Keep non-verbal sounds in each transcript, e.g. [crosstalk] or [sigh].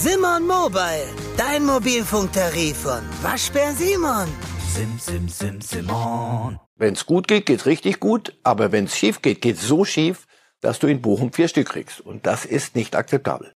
Simon Mobile, dein Mobilfunktarif von Waschbär Simon. Sim, sim, sim, Simon. Wenn's gut geht, geht's richtig gut, aber wenn's schief geht, geht's so schief, dass du in Bochum vier Stück kriegst. Und das ist nicht akzeptabel.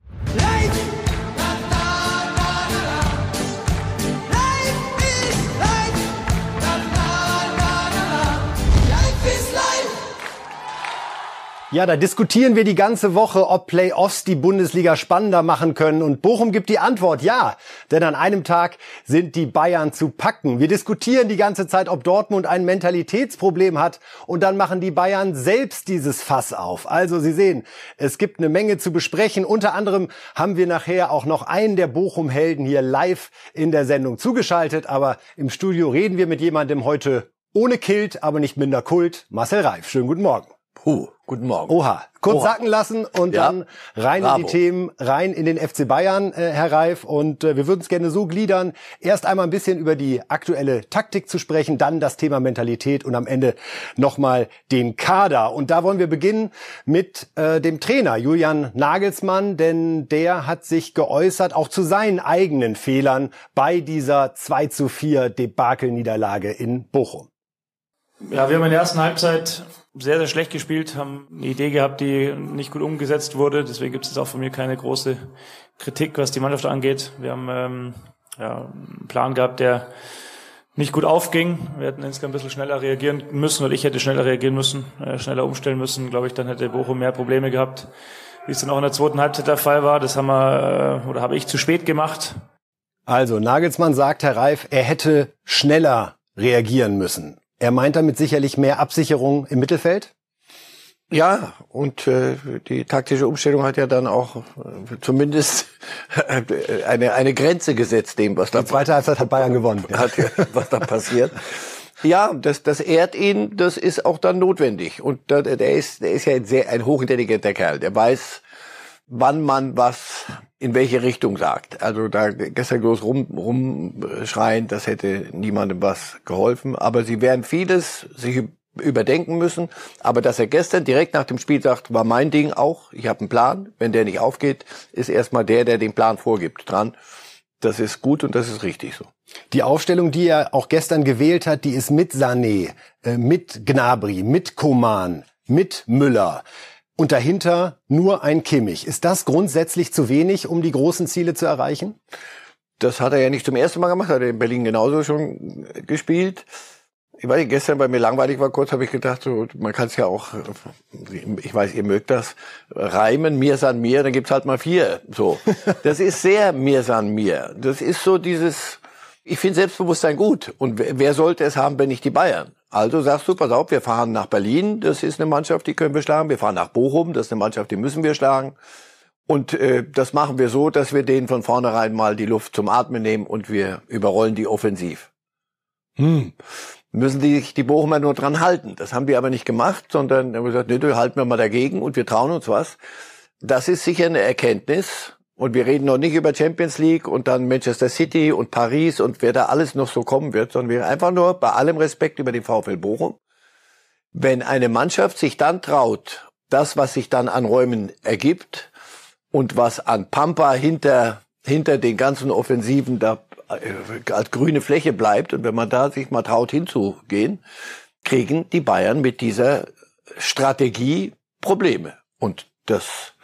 Ja, da diskutieren wir die ganze Woche, ob Playoffs die Bundesliga spannender machen können. Und Bochum gibt die Antwort ja. Denn an einem Tag sind die Bayern zu packen. Wir diskutieren die ganze Zeit, ob Dortmund ein Mentalitätsproblem hat. Und dann machen die Bayern selbst dieses Fass auf. Also Sie sehen, es gibt eine Menge zu besprechen. Unter anderem haben wir nachher auch noch einen der Bochum-Helden hier live in der Sendung zugeschaltet. Aber im Studio reden wir mit jemandem heute ohne Kilt, aber nicht minder Kult. Marcel Reif. Schönen guten Morgen. Puh, guten Morgen. Oha, kurz Oha. sacken lassen und Ja. dann rein Bravo. in die Themen, rein in den FC Bayern, äh, Herr Reif. Und äh, wir würden es gerne so gliedern, erst einmal ein bisschen über die aktuelle Taktik zu sprechen, dann das Thema Mentalität und am Ende nochmal den Kader. Und da wollen wir beginnen mit äh, dem Trainer Julian Nagelsmann, denn der hat sich geäußert, auch zu seinen eigenen Fehlern bei dieser 2 zu 4 Debakel-Niederlage in Bochum. Ja, wir haben in der ersten Halbzeit sehr, sehr schlecht gespielt, haben eine Idee gehabt, die nicht gut umgesetzt wurde. Deswegen gibt es auch von mir keine große Kritik, was die Mannschaft angeht. Wir haben ähm, ja, einen Plan gehabt, der nicht gut aufging. Wir hätten insgesamt ein bisschen schneller reagieren müssen oder ich hätte schneller reagieren müssen, äh, schneller umstellen müssen. Glaube ich, dann hätte Bochum mehr Probleme gehabt, wie es dann auch in der zweiten Halbzeit der Fall war. Das haben wir, äh, oder habe ich zu spät gemacht. Also Nagelsmann sagt, Herr Reif, er hätte schneller reagieren müssen. Er meint damit sicherlich mehr Absicherung im Mittelfeld. Ja, und äh, die taktische Umstellung hat ja dann auch äh, zumindest [laughs] eine, eine Grenze gesetzt dem, was da Die zweite Halbzeit hat Bayern gewonnen. [laughs] hat, was da passiert. Ja, das, das ehrt ihn, das ist auch dann notwendig. Und da, der ist, der ist ja ein sehr ein hochintelligenter Kerl. Der weiß, wann man was in welche Richtung sagt. Also da gestern groß rum, rumschreien, das hätte niemandem was geholfen. Aber sie werden vieles sich überdenken müssen. Aber dass er gestern direkt nach dem Spiel sagt, war mein Ding auch, ich habe einen Plan. Wenn der nicht aufgeht, ist erstmal der, der den Plan vorgibt, dran. Das ist gut und das ist richtig so. Die Aufstellung, die er auch gestern gewählt hat, die ist mit Sané, äh, mit Gnabry, mit Koman, mit Müller. Und dahinter nur ein Kimmich. Ist das grundsätzlich zu wenig, um die großen Ziele zu erreichen? Das hat er ja nicht zum ersten Mal gemacht, hat er in Berlin genauso schon gespielt. Ich weiß gestern, weil mir langweilig war, kurz habe ich gedacht, so, man kann es ja auch, ich weiß, ihr mögt das, reimen, mir san mir, dann gibt's halt mal vier. So, [laughs] Das ist sehr mir san mir. Das ist so dieses, ich finde Selbstbewusstsein gut. Und wer sollte es haben, wenn nicht die Bayern? Also sagst du, pass auf, wir fahren nach Berlin, das ist eine Mannschaft, die können wir schlagen. Wir fahren nach Bochum, das ist eine Mannschaft, die müssen wir schlagen. Und äh, das machen wir so, dass wir denen von vornherein mal die Luft zum Atmen nehmen und wir überrollen die offensiv. Hm. Müssen die sich die Bochumer nur dran halten. Das haben die aber nicht gemacht, sondern haben gesagt, nee, du halten wir mal dagegen und wir trauen uns was. Das ist sicher eine Erkenntnis. Und wir reden noch nicht über Champions League und dann Manchester City und Paris und wer da alles noch so kommen wird, sondern wir einfach nur bei allem Respekt über den VfL Bochum. Wenn eine Mannschaft sich dann traut, das, was sich dann an Räumen ergibt und was an Pampa hinter, hinter den ganzen Offensiven da äh, als grüne Fläche bleibt und wenn man da sich mal traut hinzugehen, kriegen die Bayern mit dieser Strategie Probleme. Und das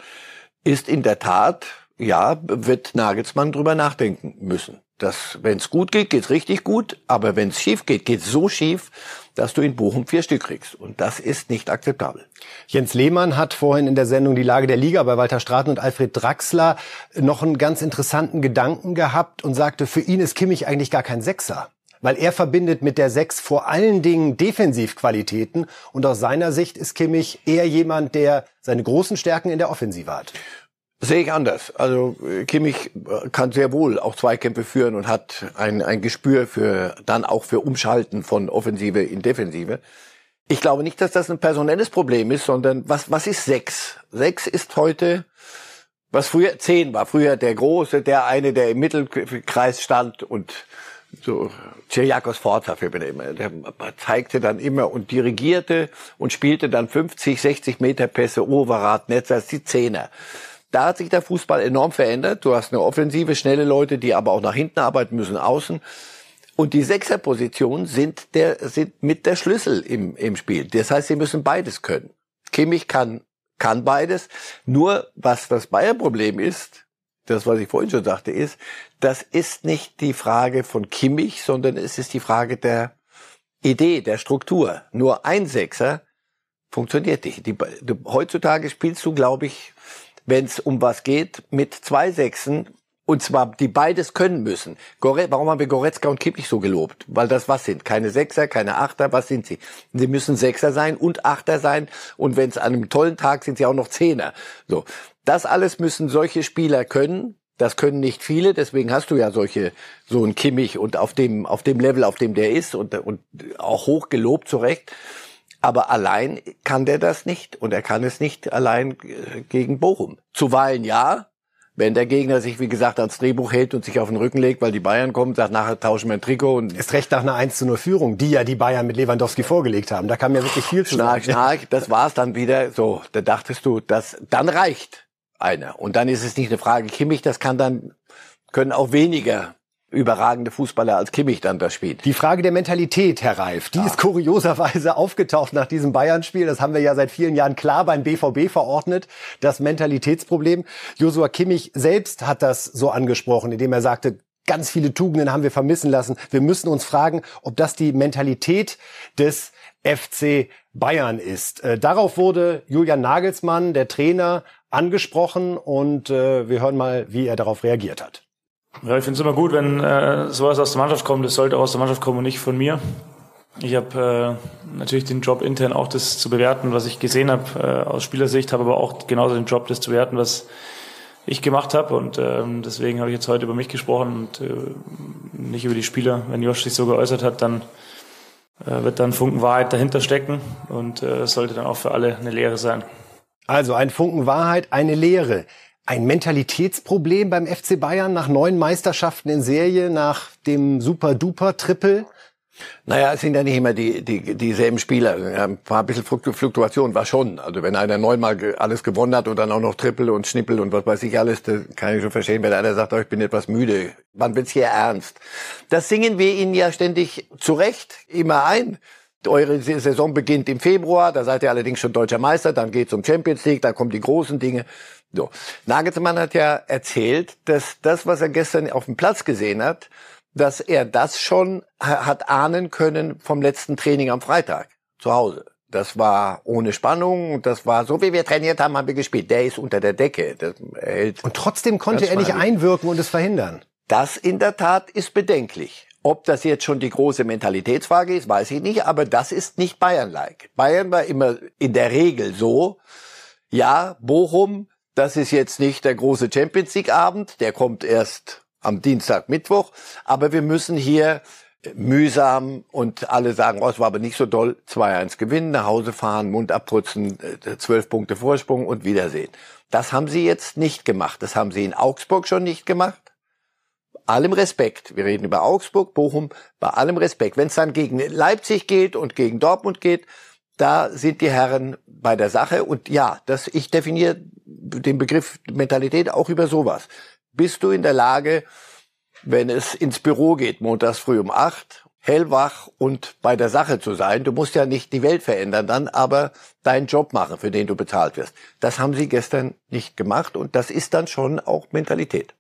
ist in der Tat, ja, wird Nagelsmann drüber nachdenken müssen. Das, wenn es gut geht, geht's richtig gut, aber wenn es schief geht, geht's so schief, dass du in Bochum vier Stück kriegst. Und das ist nicht akzeptabel. Jens Lehmann hat vorhin in der Sendung Die Lage der Liga bei Walter Straten und Alfred Draxler noch einen ganz interessanten Gedanken gehabt und sagte, für ihn ist Kimmich eigentlich gar kein Sechser. Weil er verbindet mit der Sechs vor allen Dingen Defensivqualitäten und aus seiner Sicht ist Kimmich eher jemand, der seine großen Stärken in der Offensive hat. Sehe ich anders. Also äh, Kimmich äh, kann sehr wohl auch Zweikämpfe führen und hat ein, ein Gespür für dann auch für Umschalten von Offensive in Defensive. Ich glaube nicht, dass das ein personelles Problem ist, sondern was, was ist sechs? Sechs ist heute, was früher zehn war. Früher der Große, der eine, der im Mittelkreis stand und so Ciriakos Forza für immer. Der zeigte dann immer und dirigierte und spielte dann 50, 60 Meter Pässe, Overath, Netz als die Zehner. Da hat sich der Fußball enorm verändert. Du hast eine offensive, schnelle Leute, die aber auch nach hinten arbeiten müssen, außen. Und die Sechserpositionen sind der, sind mit der Schlüssel im, im Spiel. Das heißt, sie müssen beides können. Kimmich kann, kann beides. Nur was das Bayern-Problem ist, das, was ich vorhin schon sagte, ist, das ist nicht die Frage von Kimmich, sondern es ist die Frage der Idee, der Struktur. Nur ein Sechser funktioniert nicht. Die, heutzutage spielst du, glaube ich, wenn es um was geht, mit zwei Sechsen und zwar, die beides können müssen. Gore, warum haben wir Goretzka und Kimmich so gelobt? Weil das was sind? Keine Sechser, keine Achter, was sind sie? Sie müssen Sechser sein und Achter sein. Und wenn es an einem tollen Tag sind sie auch noch Zehner. So. Das alles müssen solche Spieler können. Das können nicht viele, deswegen hast du ja solche, so ein Kimmich und auf dem, auf dem Level, auf dem der ist und, und auch hoch gelobt zurecht. Aber allein kann der das nicht und er kann es nicht allein äh, gegen Bochum. Zuweilen ja, wenn der Gegner sich, wie gesagt, ans Drehbuch hält und sich auf den Rücken legt, weil die Bayern kommen, sagt, nachher tauschen wir ein Trikot. Und ist recht nach einer 1 zu 0 Führung, die ja die Bayern mit Lewandowski vorgelegt haben. Da kam ja wirklich viel zu Schnarch, schnarch, das war's dann wieder. So, da dachtest du, das, dann reicht einer. Und dann ist es nicht eine Frage Kimmich, das kann dann, können auch weniger überragende Fußballer als Kimmich dann das spielt. Die Frage der Mentalität, Herr Reif, die ja. ist kurioserweise [laughs] aufgetaucht nach diesem Bayern-Spiel. Das haben wir ja seit vielen Jahren klar beim BVB verordnet, das Mentalitätsproblem. Josua Kimmich selbst hat das so angesprochen, indem er sagte, ganz viele Tugenden haben wir vermissen lassen. Wir müssen uns fragen, ob das die Mentalität des FC Bayern ist. Äh, darauf wurde Julian Nagelsmann, der Trainer, angesprochen und äh, wir hören mal, wie er darauf reagiert hat. Ja, ich finde es immer gut, wenn äh, sowas aus der Mannschaft kommt. Das sollte auch aus der Mannschaft kommen und nicht von mir. Ich habe äh, natürlich den Job intern auch das zu bewerten, was ich gesehen habe äh, aus Spielersicht, habe aber auch genauso den Job, das zu bewerten, was ich gemacht habe. Und ähm, deswegen habe ich jetzt heute über mich gesprochen und äh, nicht über die Spieler. Wenn Josh sich so geäußert hat, dann äh, wird dann Funken Wahrheit dahinter stecken und äh, sollte dann auch für alle eine Lehre sein. Also ein Funken Wahrheit, eine Lehre ein Mentalitätsproblem beim FC Bayern nach neun Meisterschaften in Serie, nach dem Super-Duper-Triple? Naja, es sind ja nicht immer die, die, dieselben Spieler. Ein paar bisschen Fluktuation war schon. Also wenn einer neunmal alles gewonnen hat und dann auch noch Triple und Schnippel und was weiß ich alles, das kann ich schon verstehen, wenn einer sagt, oh, ich bin etwas müde. Wann wird's hier ernst? Das singen wir Ihnen ja ständig zurecht immer ein. Eure Saison beginnt im Februar, da seid ihr allerdings schon deutscher Meister, dann geht's um Champions League, da kommen die großen Dinge. So. Nagelsmann hat ja erzählt, dass das, was er gestern auf dem Platz gesehen hat, dass er das schon hat ahnen können vom letzten Training am Freitag zu Hause. Das war ohne Spannung, das war so, wie wir trainiert haben, haben wir gespielt. Der ist unter der Decke. Und trotzdem konnte er nicht einwirken und es verhindern. Das in der Tat ist bedenklich. Ob das jetzt schon die große Mentalitätsfrage ist, weiß ich nicht, aber das ist nicht Bayern-like. Bayern war immer in der Regel so, ja, Bochum das ist jetzt nicht der große Champions League Abend, der kommt erst am Dienstag, Mittwoch, aber wir müssen hier mühsam und alle sagen, oh, es war aber nicht so doll, 2-1 gewinnen, nach Hause fahren, Mund abputzen, äh, zwölf Punkte Vorsprung und Wiedersehen. Das haben sie jetzt nicht gemacht. Das haben sie in Augsburg schon nicht gemacht. Allem Respekt. Wir reden über Augsburg, Bochum, bei allem Respekt. Wenn es dann gegen Leipzig geht und gegen Dortmund geht, da sind die Herren bei der Sache. Und ja, das, ich definiere den Begriff Mentalität auch über sowas. Bist du in der Lage, wenn es ins Büro geht, montags früh um acht, hellwach und bei der Sache zu sein. Du musst ja nicht die Welt verändern dann, aber deinen Job machen, für den du bezahlt wirst. Das haben sie gestern nicht gemacht und das ist dann schon auch Mentalität.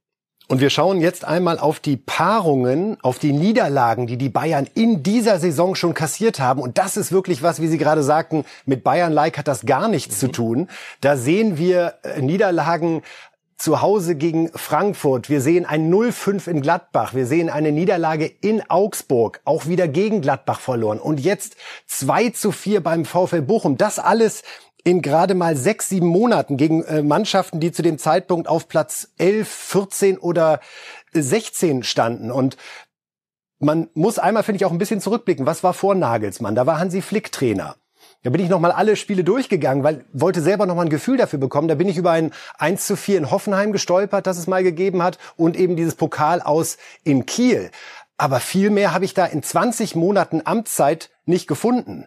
Und wir schauen jetzt einmal auf die Paarungen, auf die Niederlagen, die die Bayern in dieser Saison schon kassiert haben. Und das ist wirklich was, wie Sie gerade sagten, mit Bayern-like hat das gar nichts mhm. zu tun. Da sehen wir äh, Niederlagen zu Hause gegen Frankfurt. Wir sehen ein 0-5 in Gladbach. Wir sehen eine Niederlage in Augsburg, auch wieder gegen Gladbach verloren. Und jetzt 2 zu 4 beim VfL Bochum. Das alles in gerade mal sechs, sieben Monaten gegen äh, Mannschaften, die zu dem Zeitpunkt auf Platz 11, 14 oder 16 standen. Und man muss einmal, finde ich, auch ein bisschen zurückblicken. Was war vor Nagelsmann? Da war Hansi Flick Trainer. Da bin ich nochmal alle Spiele durchgegangen, weil wollte selber nochmal ein Gefühl dafür bekommen. Da bin ich über ein 1 zu 4 in Hoffenheim gestolpert, das es mal gegeben hat, und eben dieses Pokal aus in Kiel. Aber viel mehr habe ich da in 20 Monaten Amtszeit nicht gefunden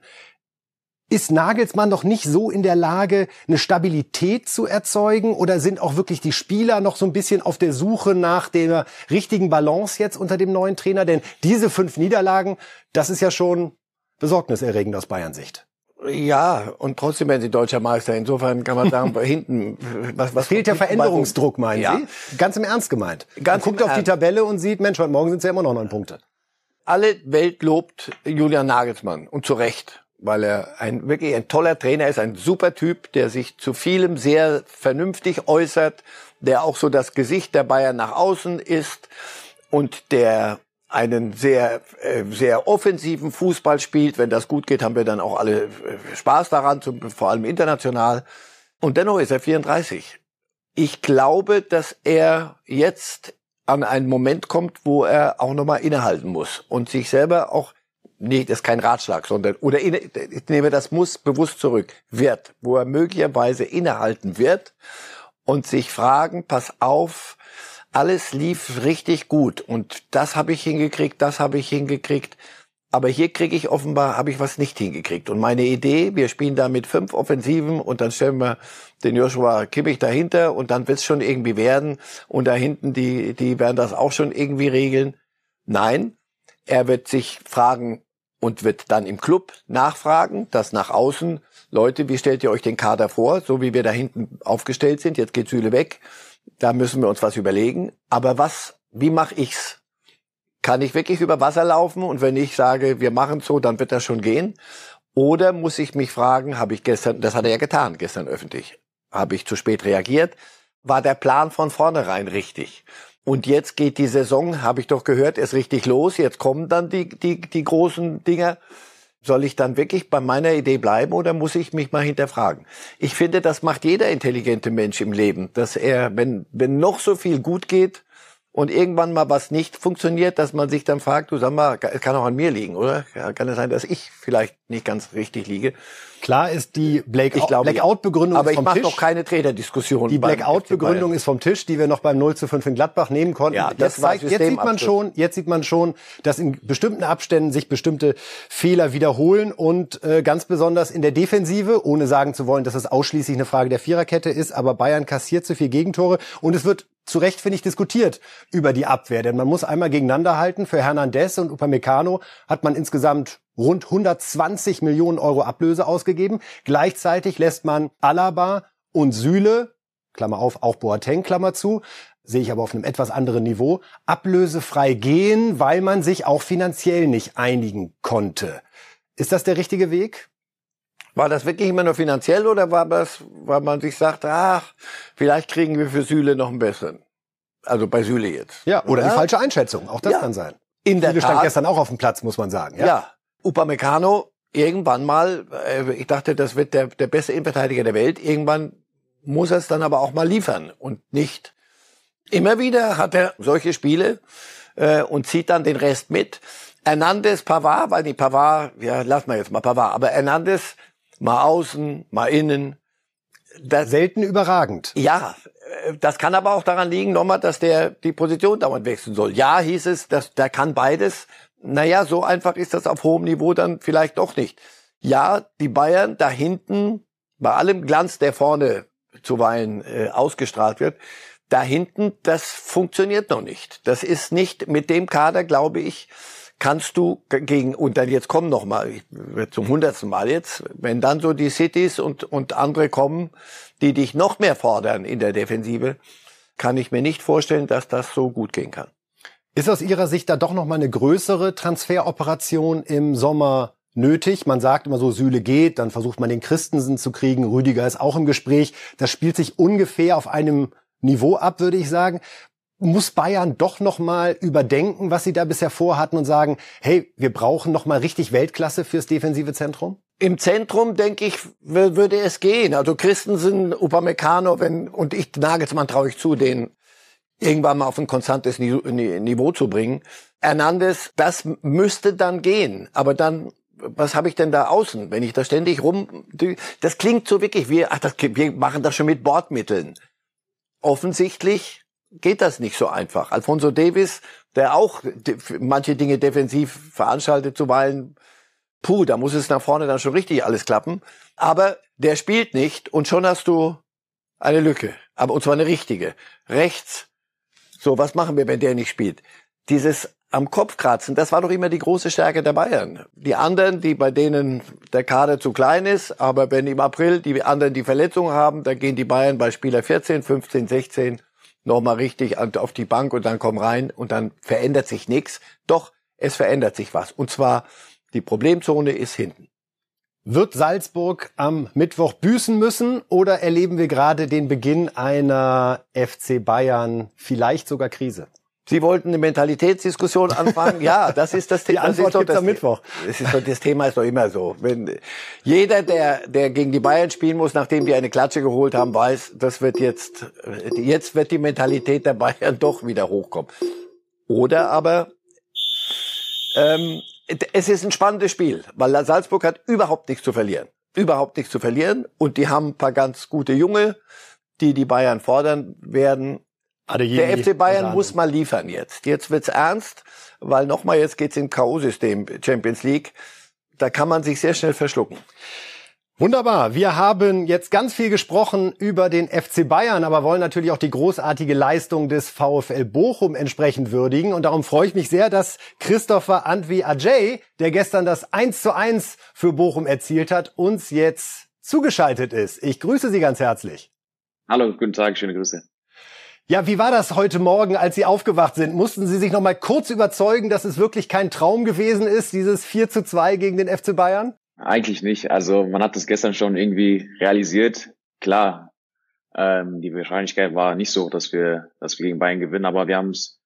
ist Nagelsmann noch nicht so in der Lage, eine Stabilität zu erzeugen? Oder sind auch wirklich die Spieler noch so ein bisschen auf der Suche nach der richtigen Balance jetzt unter dem neuen Trainer? Denn diese fünf Niederlagen, das ist ja schon besorgniserregend aus Bayern Sicht. Ja, und trotzdem werden sie deutscher Meister. Insofern kann man sagen, [laughs] hinten, was, was fehlt der Veränderungsdruck, meinen ja. Sie? Ganz im Ernst gemeint. Ganz man guckt auf die Tabelle und sieht, Mensch, heute Morgen sind es ja immer noch neun Punkte. Alle Welt lobt Julian Nagelsmann und zu Recht weil er ein wirklich ein toller Trainer ist, ein super Typ, der sich zu vielem sehr vernünftig äußert, der auch so das Gesicht der Bayern nach außen ist und der einen sehr äh, sehr offensiven Fußball spielt. Wenn das gut geht, haben wir dann auch alle äh, Spaß daran, vor allem international. Und dennoch ist er 34. Ich glaube, dass er jetzt an einen Moment kommt, wo er auch nochmal innehalten muss und sich selber auch nee, das ist kein Ratschlag, sondern, oder ich nehme das muss bewusst zurück, wird, wo er möglicherweise innehalten wird und sich fragen, pass auf, alles lief richtig gut und das habe ich hingekriegt, das habe ich hingekriegt, aber hier kriege ich offenbar, habe ich was nicht hingekriegt. Und meine Idee, wir spielen da mit fünf Offensiven und dann stellen wir den Joshua Kimmich dahinter und dann wird es schon irgendwie werden und da hinten, die, die werden das auch schon irgendwie regeln. Nein, er wird sich fragen, und wird dann im Club nachfragen, dass nach außen, Leute, wie stellt ihr euch den Kader vor, so wie wir da hinten aufgestellt sind, jetzt geht Süle weg, da müssen wir uns was überlegen. Aber was, wie mache ich's? Kann ich wirklich über Wasser laufen und wenn ich sage, wir machen so, dann wird das schon gehen? Oder muss ich mich fragen, habe ich gestern, das hat er ja getan, gestern öffentlich, habe ich zu spät reagiert? War der Plan von vornherein richtig? Und jetzt geht die Saison, habe ich doch gehört, ist richtig los. Jetzt kommen dann die, die, die großen Dinger. Soll ich dann wirklich bei meiner Idee bleiben oder muss ich mich mal hinterfragen? Ich finde, das macht jeder intelligente Mensch im Leben, dass er, wenn, wenn noch so viel gut geht, und irgendwann mal was nicht funktioniert, dass man sich dann fragt, du sag mal, es kann auch an mir liegen, oder? Kann es sein, dass ich vielleicht nicht ganz richtig liege? Klar ist die Blackout-Begründung aber ich mache noch keine Trainerdiskussion. Die Blackout-Begründung ist vom Tisch, die wir noch beim 0 zu 5 in Gladbach nehmen konnten. Ja, das jetzt, zeigt, jetzt sieht man schon, jetzt sieht man schon, dass in bestimmten Abständen sich bestimmte Fehler wiederholen und äh, ganz besonders in der Defensive, ohne sagen zu wollen, dass es ausschließlich eine Frage der Viererkette ist, aber Bayern kassiert zu viel Gegentore und es wird zu Recht, finde ich, diskutiert über die Abwehr. Denn man muss einmal gegeneinander halten. Für Hernandez und Upamecano hat man insgesamt rund 120 Millionen Euro Ablöse ausgegeben. Gleichzeitig lässt man Alaba und Süle, Klammer auf, auch Boateng, Klammer zu, sehe ich aber auf einem etwas anderen Niveau, ablösefrei gehen, weil man sich auch finanziell nicht einigen konnte. Ist das der richtige Weg? War das wirklich immer nur finanziell oder war das, weil man sich sagt, ach, vielleicht kriegen wir für Süle noch einen besseren? Also bei Süle jetzt. Ja, oder, oder? die falsche Einschätzung. Auch das ja. kann sein. In der Süle Tat. stand gestern auch auf dem Platz, muss man sagen. Ja, ja. Upamecano irgendwann mal, äh, ich dachte, das wird der, der beste Innenverteidiger der Welt. Irgendwann muss er es dann aber auch mal liefern und nicht immer wieder hat er solche Spiele äh, und zieht dann den Rest mit. Hernandez, Pavard, weil die Pavard, ja, lass mal jetzt mal Pavard, aber Hernandez mal außen, mal innen. Das, Selten überragend. Ja, das kann aber auch daran liegen, nochmal, dass der die Position dauernd wechseln soll. Ja, hieß es, dass der kann beides. Naja, so einfach ist das auf hohem Niveau dann vielleicht doch nicht. Ja, die Bayern da hinten, bei allem Glanz, der vorne zuweilen äh, ausgestrahlt wird, da hinten, das funktioniert noch nicht. Das ist nicht mit dem Kader, glaube ich, kannst du gegen, und dann jetzt kommen noch mal, zum hundertsten Mal jetzt, wenn dann so die Cities und, und andere kommen, die dich noch mehr fordern in der Defensive, kann ich mir nicht vorstellen, dass das so gut gehen kann. Ist aus Ihrer Sicht da doch noch mal eine größere Transferoperation im Sommer nötig? Man sagt immer so, Süle geht, dann versucht man den Christensen zu kriegen, Rüdiger ist auch im Gespräch. Das spielt sich ungefähr auf einem Niveau ab, würde ich sagen muss Bayern doch noch mal überdenken, was sie da bisher vorhatten und sagen, hey, wir brauchen noch mal richtig Weltklasse fürs defensive Zentrum? Im Zentrum, denke ich, würde es gehen. Also Christensen, Upamecano, wenn, und ich, Nagelsmann traue ich zu, den irgendwann mal auf ein konstantes Niveau zu bringen. Hernandez, das müsste dann gehen. Aber dann, was habe ich denn da außen, wenn ich da ständig rum, das klingt so wirklich wie, ach, das, wir machen das schon mit Bordmitteln. Offensichtlich geht das nicht so einfach. Alfonso Davis, der auch manche Dinge defensiv veranstaltet, zuweilen puh, da muss es nach vorne dann schon richtig alles klappen. Aber der spielt nicht und schon hast du eine Lücke. Aber und zwar eine richtige. Rechts. So, was machen wir, wenn der nicht spielt? Dieses am Kopf kratzen, das war doch immer die große Stärke der Bayern. Die anderen, die bei denen der Kader zu klein ist, aber wenn im April die anderen die Verletzungen haben, dann gehen die Bayern bei Spieler 14, 15, 16 nochmal richtig auf die Bank und dann kommen rein und dann verändert sich nichts. Doch, es verändert sich was. Und zwar, die Problemzone ist hinten. Wird Salzburg am Mittwoch büßen müssen oder erleben wir gerade den Beginn einer FC Bayern, vielleicht sogar Krise? Sie wollten eine Mentalitätsdiskussion anfangen. Ja, das ist das Thema. Die Antwort gibt's am Mittwoch. Das, ist, das Thema ist doch immer so. Wenn jeder, der, der gegen die Bayern spielen muss, nachdem die eine Klatsche geholt haben, weiß, das wird jetzt, jetzt wird die Mentalität der Bayern doch wieder hochkommen. Oder aber, ähm, es ist ein spannendes Spiel, weil Salzburg hat überhaupt nichts zu verlieren. Überhaupt nichts zu verlieren. Und die haben ein paar ganz gute Junge, die die Bayern fordern werden. Der FC Bayern muss mal liefern jetzt. Jetzt wird's ernst, weil nochmal jetzt geht's in K.O.-System Champions League. Da kann man sich sehr schnell verschlucken. Wunderbar. Wir haben jetzt ganz viel gesprochen über den FC Bayern, aber wollen natürlich auch die großartige Leistung des VfL Bochum entsprechend würdigen. Und darum freue ich mich sehr, dass Christopher Antwi Ajay, der gestern das 1 zu 1 für Bochum erzielt hat, uns jetzt zugeschaltet ist. Ich grüße Sie ganz herzlich. Hallo, guten Tag, schöne Grüße. Ja, wie war das heute Morgen, als Sie aufgewacht sind? Mussten Sie sich noch mal kurz überzeugen, dass es wirklich kein Traum gewesen ist, dieses 4 zu 2 gegen den FC Bayern? Eigentlich nicht. Also man hat das gestern schon irgendwie realisiert. Klar, ähm, die Wahrscheinlichkeit war nicht so, dass wir, dass wir gegen Bayern gewinnen, aber wir haben es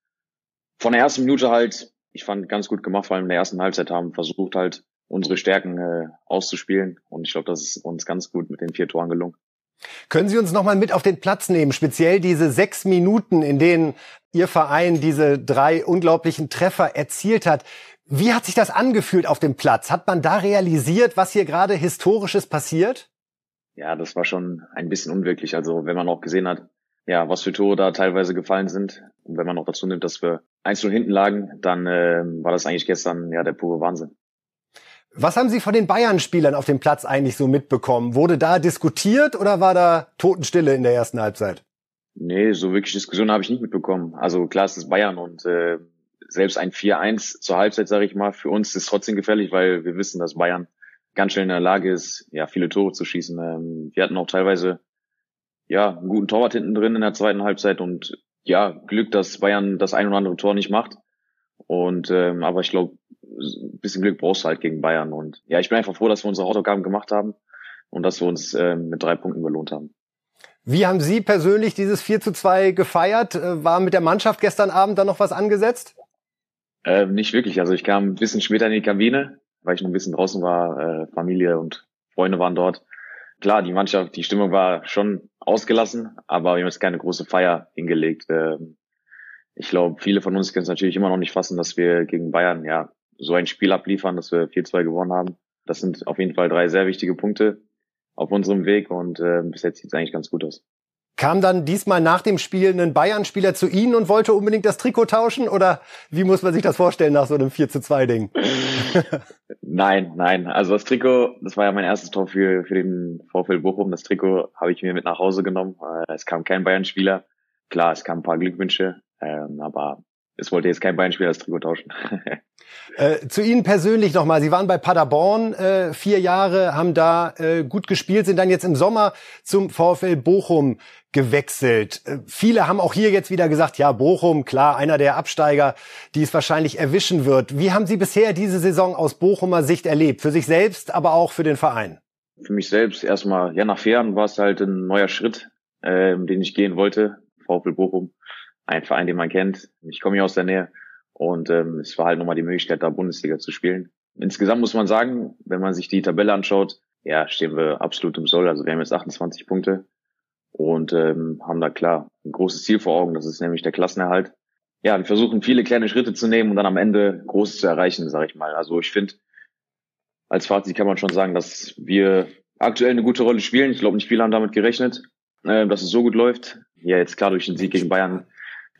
von der ersten Minute halt, ich fand ganz gut gemacht, vor allem in der ersten Halbzeit haben versucht halt unsere Stärken äh, auszuspielen und ich glaube, das ist uns ganz gut mit den vier Toren gelungen. Können Sie uns nochmal mit auf den Platz nehmen, speziell diese sechs Minuten, in denen Ihr Verein diese drei unglaublichen Treffer erzielt hat. Wie hat sich das angefühlt auf dem Platz? Hat man da realisiert, was hier gerade Historisches passiert? Ja, das war schon ein bisschen unwirklich. Also wenn man auch gesehen hat, ja, was für Tore da teilweise gefallen sind. Und wenn man auch dazu nimmt, dass wir eins hinten lagen, dann äh, war das eigentlich gestern ja der pure Wahnsinn. Was haben Sie von den Bayern-Spielern auf dem Platz eigentlich so mitbekommen? Wurde da diskutiert oder war da Totenstille in der ersten Halbzeit? Nee, so wirklich Diskussion habe ich nicht mitbekommen. Also klar, es ist Bayern und äh, selbst ein 4-1 zur Halbzeit, sage ich mal, für uns ist trotzdem gefährlich, weil wir wissen, dass Bayern ganz schnell in der Lage ist, ja, viele Tore zu schießen. Ähm, wir hatten auch teilweise ja einen guten Torwart hinten drin in der zweiten Halbzeit und ja, Glück, dass Bayern das ein oder andere Tor nicht macht. Und ähm, aber ich glaube, ein bisschen Glück brauchst du halt gegen Bayern. Und ja, ich bin einfach froh, dass wir unsere Hausaufgaben gemacht haben und dass wir uns äh, mit drei Punkten belohnt haben. Wie haben Sie persönlich dieses 4 zu 2 gefeiert? Äh, war mit der Mannschaft gestern Abend dann noch was angesetzt? Äh, nicht wirklich. Also ich kam ein bisschen später in die Kabine, weil ich noch ein bisschen draußen war. Äh, Familie und Freunde waren dort. Klar, die Mannschaft, die Stimmung war schon ausgelassen, aber wir haben jetzt keine große Feier hingelegt. Äh, ich glaube, viele von uns können es natürlich immer noch nicht fassen, dass wir gegen Bayern ja so ein Spiel abliefern, dass wir 4-2 gewonnen haben. Das sind auf jeden Fall drei sehr wichtige Punkte auf unserem Weg und äh, bis jetzt sieht es eigentlich ganz gut aus. Kam dann diesmal nach dem Spiel ein Bayern-Spieler zu Ihnen und wollte unbedingt das Trikot tauschen? Oder wie muss man sich das vorstellen nach so einem 4 zu 2 Ding? [laughs] nein, nein. Also das Trikot, das war ja mein erstes Tor für, für den VfL Bochum. Das Trikot habe ich mir mit nach Hause genommen. Äh, es kam kein Bayern-Spieler. Klar, es kamen ein paar Glückwünsche, ähm, aber es wollte jetzt kein Beinspieler das Trikot tauschen. [laughs] äh, zu Ihnen persönlich nochmal. Sie waren bei Paderborn äh, vier Jahre, haben da äh, gut gespielt, sind dann jetzt im Sommer zum VfL Bochum gewechselt. Äh, viele haben auch hier jetzt wieder gesagt, ja, Bochum, klar, einer der Absteiger, die es wahrscheinlich erwischen wird. Wie haben Sie bisher diese Saison aus Bochumer Sicht erlebt? Für sich selbst, aber auch für den Verein? Für mich selbst erstmal, ja, nach Fern war es halt ein neuer Schritt, äh, den ich gehen wollte. VfL Bochum ein Verein, den man kennt. Ich komme hier aus der Nähe und ähm, es war halt nochmal die Möglichkeit, da Bundesliga zu spielen. Insgesamt muss man sagen, wenn man sich die Tabelle anschaut, ja, stehen wir absolut im Soll. Also wir haben jetzt 28 Punkte und ähm, haben da klar ein großes Ziel vor Augen, das ist nämlich der Klassenerhalt. Ja, wir versuchen viele kleine Schritte zu nehmen und dann am Ende Großes zu erreichen, sage ich mal. Also ich finde, als Fazit kann man schon sagen, dass wir aktuell eine gute Rolle spielen. Ich glaube, nicht viele haben damit gerechnet, äh, dass es so gut läuft. Ja, jetzt klar durch den Sieg gegen Bayern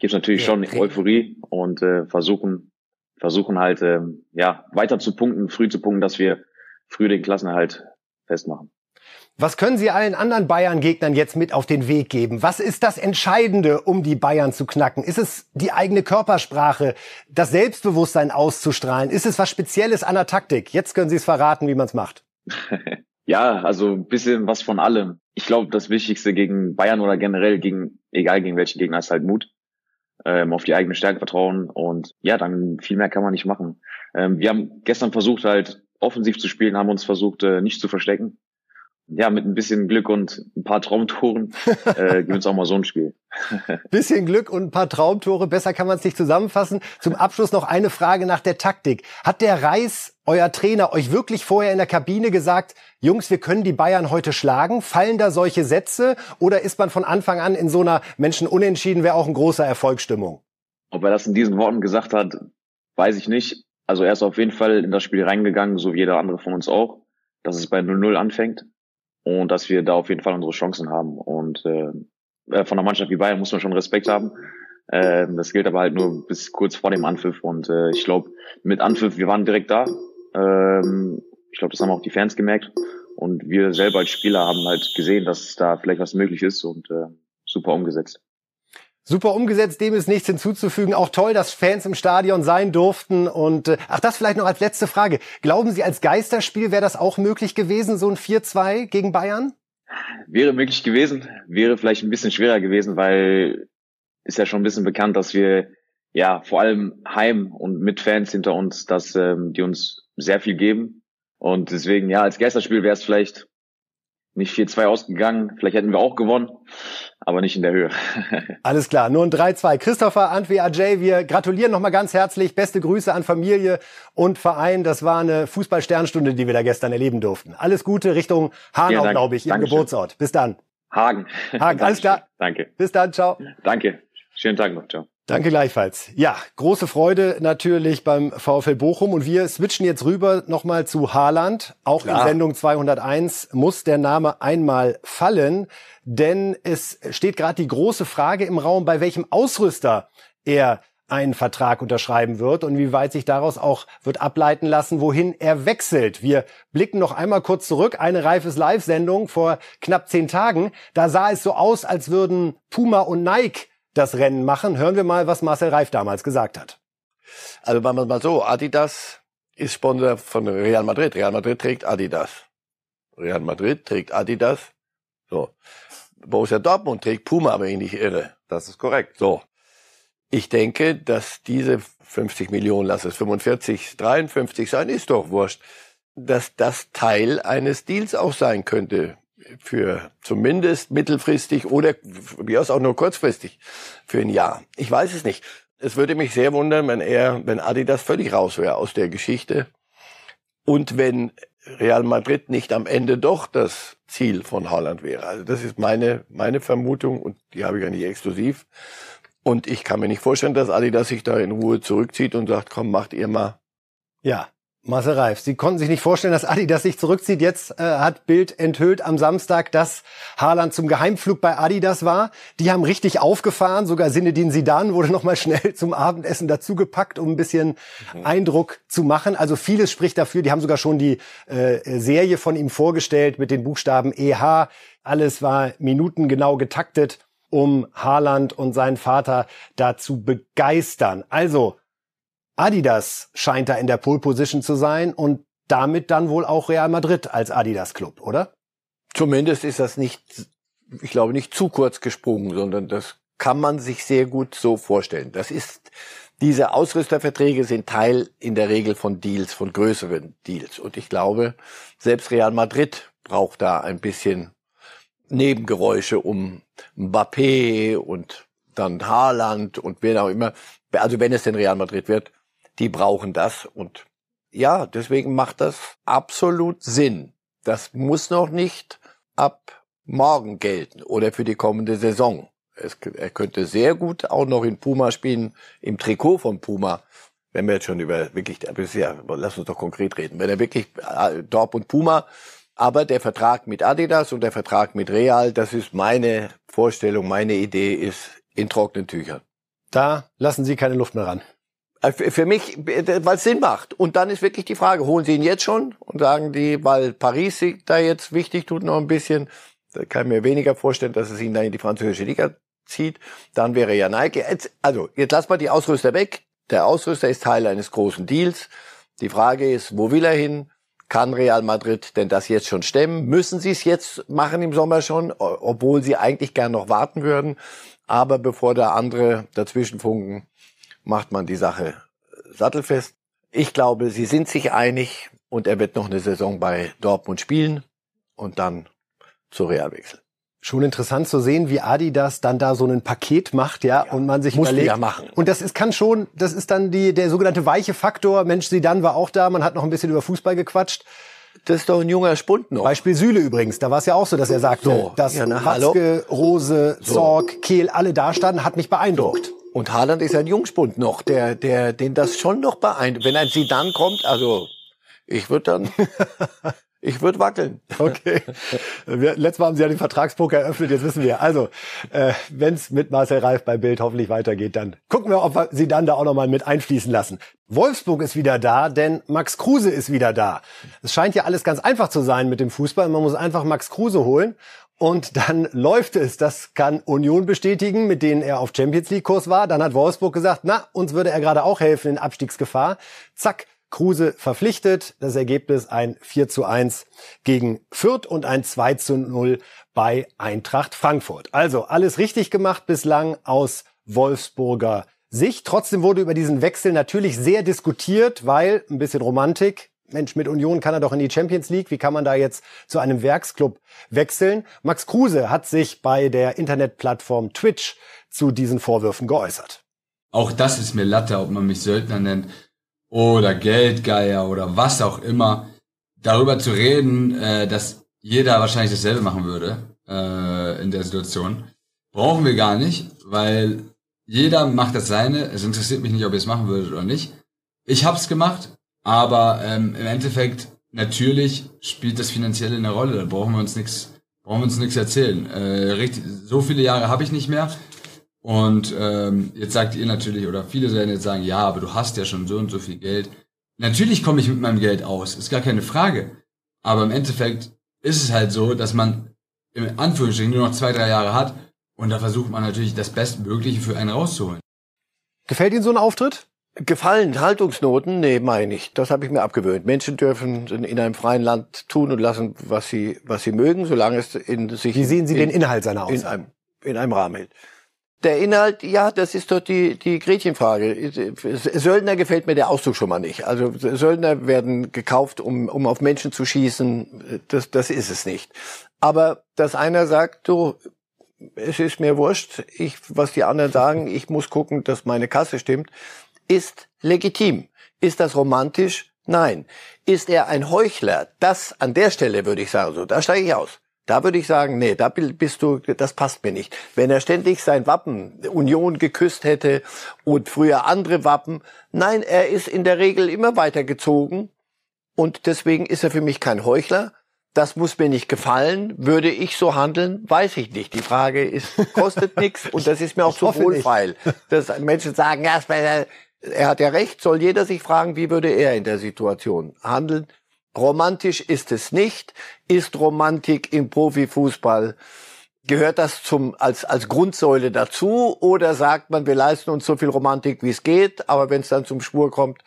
gibt es natürlich schon Euphorie und äh, versuchen versuchen halt, ähm, ja, weiter zu punkten, früh zu punkten, dass wir früh den Klassenerhalt festmachen. Was können Sie allen anderen Bayern-Gegnern jetzt mit auf den Weg geben? Was ist das Entscheidende, um die Bayern zu knacken? Ist es die eigene Körpersprache, das Selbstbewusstsein auszustrahlen? Ist es was Spezielles an der Taktik? Jetzt können Sie es verraten, wie man es macht. [laughs] ja, also ein bisschen was von allem. Ich glaube, das Wichtigste gegen Bayern oder generell gegen, egal gegen welchen Gegner, ist halt Mut. Ähm, auf die eigene Stärke vertrauen und ja, dann viel mehr kann man nicht machen. Ähm, wir haben gestern versucht halt offensiv zu spielen, haben uns versucht äh, nicht zu verstecken ja, mit ein bisschen Glück und ein paar Traumtoren [laughs] äh, gewinnt auch mal so ein Spiel. [laughs] bisschen Glück und ein paar Traumtore, besser kann man es nicht zusammenfassen. Zum Abschluss noch eine Frage nach der Taktik. Hat der Reis, euer Trainer, euch wirklich vorher in der Kabine gesagt, Jungs, wir können die Bayern heute schlagen? Fallen da solche Sätze oder ist man von Anfang an in so einer Menschen unentschieden, wäre auch ein großer Erfolgsstimmung? Ob er das in diesen Worten gesagt hat, weiß ich nicht. Also er ist auf jeden Fall in das Spiel reingegangen, so wie jeder andere von uns auch, dass es bei 0-0 anfängt und dass wir da auf jeden Fall unsere Chancen haben. Und äh, äh, von einer Mannschaft wie Bayern muss man schon Respekt haben. Äh, das gilt aber halt nur bis kurz vor dem Anpfiff. Und äh, ich glaube, mit Anpfiff, wir waren direkt da. Ähm, ich glaube, das haben auch die Fans gemerkt. Und wir selber als Spieler haben halt gesehen, dass da vielleicht was möglich ist und äh, super umgesetzt. Super umgesetzt, dem ist nichts hinzuzufügen. Auch toll, dass Fans im Stadion sein durften. Und äh, ach, das vielleicht noch als letzte Frage. Glauben Sie, als Geisterspiel wäre das auch möglich gewesen, so ein 4-2 gegen Bayern? Wäre möglich gewesen, wäre vielleicht ein bisschen schwerer gewesen, weil ist ja schon ein bisschen bekannt, dass wir ja vor allem heim und mit Fans hinter uns, dass ähm, die uns sehr viel geben. Und deswegen, ja, als Geisterspiel wäre es vielleicht nicht 4-2 ausgegangen. Vielleicht hätten wir auch gewonnen, aber nicht in der Höhe. [laughs] Alles klar, nur ein 3-2. Christopher, Antwi, Ajay, wir gratulieren nochmal ganz herzlich. Beste Grüße an Familie und Verein. Das war eine Fußball-Sternstunde, die wir da gestern erleben durften. Alles Gute Richtung Hanau, glaube ich, Ihrem Geburtsort. Bis dann. Hagen. Hagen, alles klar. [laughs] Danke. Bis dann, ciao. Danke. Schönen Tag noch, ciao. Danke gleichfalls. Ja, große Freude natürlich beim VfL Bochum und wir switchen jetzt rüber nochmal zu Haaland. Auch Klar. in Sendung 201 muss der Name einmal fallen, denn es steht gerade die große Frage im Raum, bei welchem Ausrüster er einen Vertrag unterschreiben wird und wie weit sich daraus auch wird ableiten lassen, wohin er wechselt. Wir blicken noch einmal kurz zurück. Eine Reifes Live-Sendung vor knapp zehn Tagen. Da sah es so aus, als würden Puma und Nike das Rennen machen. Hören wir mal, was Marcel Reif damals gesagt hat. Also machen wir mal so, Adidas ist Sponsor von Real Madrid. Real Madrid trägt Adidas. Real Madrid trägt Adidas. So. Borussia Dortmund trägt Puma, wenn ich nicht irre. Das ist korrekt. So. Ich denke, dass diese 50 Millionen, lass es 45, 53 sein, ist doch wurscht, dass das Teil eines Deals auch sein könnte für zumindest mittelfristig oder wie aus auch nur kurzfristig für ein Jahr. Ich weiß es nicht. Es würde mich sehr wundern, wenn er, wenn Adidas völlig raus wäre aus der Geschichte und wenn Real Madrid nicht am Ende doch das Ziel von Holland wäre. Also das ist meine meine Vermutung und die habe ich ja nicht exklusiv. Und ich kann mir nicht vorstellen, dass Adidas sich da in Ruhe zurückzieht und sagt, komm, macht ihr mal. Ja, Marcel Reif, Sie konnten sich nicht vorstellen, dass Adidas sich zurückzieht. Jetzt äh, hat Bild enthüllt am Samstag, dass Haaland zum Geheimflug bei Adidas war. Die haben richtig aufgefahren. Sogar Sinedin Sidan wurde noch mal schnell zum Abendessen dazugepackt, um ein bisschen mhm. Eindruck zu machen. Also vieles spricht dafür. Die haben sogar schon die äh, Serie von ihm vorgestellt mit den Buchstaben EH. Alles war minutengenau getaktet, um Haaland und seinen Vater da zu begeistern. Also Adidas scheint da in der Pole Position zu sein und damit dann wohl auch Real Madrid als Adidas Club, oder? Zumindest ist das nicht, ich glaube, nicht zu kurz gesprungen, sondern das kann man sich sehr gut so vorstellen. Das ist, diese Ausrüsterverträge sind Teil in der Regel von Deals, von größeren Deals. Und ich glaube, selbst Real Madrid braucht da ein bisschen Nebengeräusche um Mbappé und dann Haaland und wer auch immer. Also wenn es denn Real Madrid wird, die brauchen das und ja, deswegen macht das absolut Sinn. Das muss noch nicht ab morgen gelten oder für die kommende Saison. Es, er könnte sehr gut auch noch in Puma spielen, im Trikot von Puma. Wenn wir jetzt schon über wirklich, ja, lass uns doch konkret reden. Wenn er wirklich äh, Dortmund Puma, aber der Vertrag mit Adidas und der Vertrag mit Real, das ist meine Vorstellung, meine Idee ist in trockenen Tüchern. Da lassen Sie keine Luft mehr ran. Äh, für mich, weil es Sinn macht. Und dann ist wirklich die Frage, holen Sie ihn jetzt schon und sagen die, weil Paris da jetzt wichtig tut noch ein bisschen, da kann ich mir weniger vorstellen, dass es ihn da in die französische Liga zieht, dann wäre ja Nike. Jetzt, also, jetzt lass mal die Ausrüster weg. Der Ausrüster ist Teil eines großen Deals. Die Frage ist, wo will er hin? Kann Real Madrid denn das jetzt schon stemmen? Müssen sie es jetzt machen im Sommer schon, obwohl sie eigentlich gern noch warten würden? Aber bevor da andere dazwischen funken, macht man die Sache sattelfest. Ich glaube, sie sind sich einig und er wird noch eine Saison bei Dortmund spielen und dann zu Real wechseln. Schon interessant zu sehen, wie Adidas dann da so ein Paket macht, ja, ja und man sich muss überlegt. Ja machen. Und das ist, kann schon, das ist dann die, der sogenannte weiche Faktor. Mensch, Sidan war auch da, man hat noch ein bisschen über Fußball gequatscht. Das ist doch ein junger Spund noch. Beispiel Süle übrigens, da war es ja auch so, dass er sagte, so, dass ja, na, Watzke, Rose, Zorg, so. Kehl alle da standen, hat mich beeindruckt. So. Und Haaland ist ein Jungspund noch, der, der, den das schon noch beeindruckt. Wenn ein Sidan kommt, also ich würde dann [laughs] Ich würde wackeln. [laughs] Okay. Wir, letztes Mal haben Sie ja den Vertragspoker eröffnet, jetzt wissen wir. Also, äh, wenn es mit Marcel Reif bei Bild hoffentlich weitergeht, dann gucken wir, ob wir Sie dann da auch nochmal mit einfließen lassen. Wolfsburg ist wieder da, denn Max Kruse ist wieder da. Es scheint ja alles ganz einfach zu sein mit dem Fußball. Man muss einfach Max Kruse holen und dann [laughs] läuft es. Das kann Union bestätigen, mit denen er auf Champions League Kurs war. Dann hat Wolfsburg gesagt, na, uns würde er gerade auch helfen in Abstiegsgefahr. Zack, Kruse verpflichtet. Das Ergebnis ein 4 zu 1 gegen Fürth und ein 2 zu 0 bei Eintracht Frankfurt. Also alles richtig gemacht bislang aus Wolfsburger Sicht. Trotzdem wurde über diesen Wechsel natürlich sehr diskutiert, weil ein bisschen Romantik. Mensch, mit Union kann er doch in die Champions League. Wie kann man da jetzt zu einem Werksclub wechseln? Max Kruse hat sich bei der Internetplattform Twitch zu diesen Vorwürfen geäußert. Auch das ist mir Latte, ob man mich Söldner nennt oder Geldgeier oder was auch immer, darüber zu reden, äh, dass jeder wahrscheinlich dasselbe machen würde äh, in der Situation, brauchen wir gar nicht, weil jeder macht das seine. Es interessiert mich nicht, ob ihr es machen würdet oder nicht. Ich hab's gemacht, aber ähm, im Endeffekt natürlich spielt das finanzielle eine Rolle. Da brauchen wir uns nichts, brauchen wir uns nichts erzählen. Äh, richtig, so viele Jahre habe ich nicht mehr. Und ähm, jetzt sagt ihr natürlich, oder viele werden jetzt sagen, ja, aber du hast ja schon so und so viel Geld. Natürlich komme ich mit meinem Geld aus, ist gar keine Frage. Aber im Endeffekt ist es halt so, dass man im Anführungsstrichen nur noch zwei, drei Jahre hat und da versucht man natürlich das Bestmögliche für einen rauszuholen. Gefällt Ihnen so ein Auftritt? Gefallen, Haltungsnoten? Nee, meine ich. Das habe ich mir abgewöhnt. Menschen dürfen in einem freien Land tun und lassen, was sie, was sie mögen, solange es in sich. Wie sehen Sie in, den Inhalt seiner Aussage? In einem, in einem Rahmen hält. Der Inhalt, ja, das ist doch die, die Gretchenfrage. Söldner gefällt mir der Ausdruck schon mal nicht. Also Söldner werden gekauft, um, um auf Menschen zu schießen. Das, das ist es nicht. Aber dass einer sagt, du, es ist mir wurscht, ich, was die anderen sagen, ich muss gucken, dass meine Kasse stimmt, ist legitim. Ist das romantisch? Nein. Ist er ein Heuchler? Das an der Stelle würde ich sagen, so, da steige ich aus. Da würde ich sagen, nee, da bist du, das passt mir nicht. Wenn er ständig sein Wappen Union geküsst hätte und früher andere Wappen, nein, er ist in der Regel immer weitergezogen und deswegen ist er für mich kein Heuchler. Das muss mir nicht gefallen. Würde ich so handeln, weiß ich nicht. Die Frage ist, kostet [laughs] nichts und das ist mir auch so wohlfeil, dass Menschen sagen, ja, er hat ja recht, soll jeder sich fragen, wie würde er in der Situation handeln. Romantisch ist es nicht. Ist Romantik im Profifußball Gehört das zum, als, als Grundsäule dazu oder sagt man, wir leisten uns so viel Romantik, wie es geht, aber wenn es dann zum Spur kommt,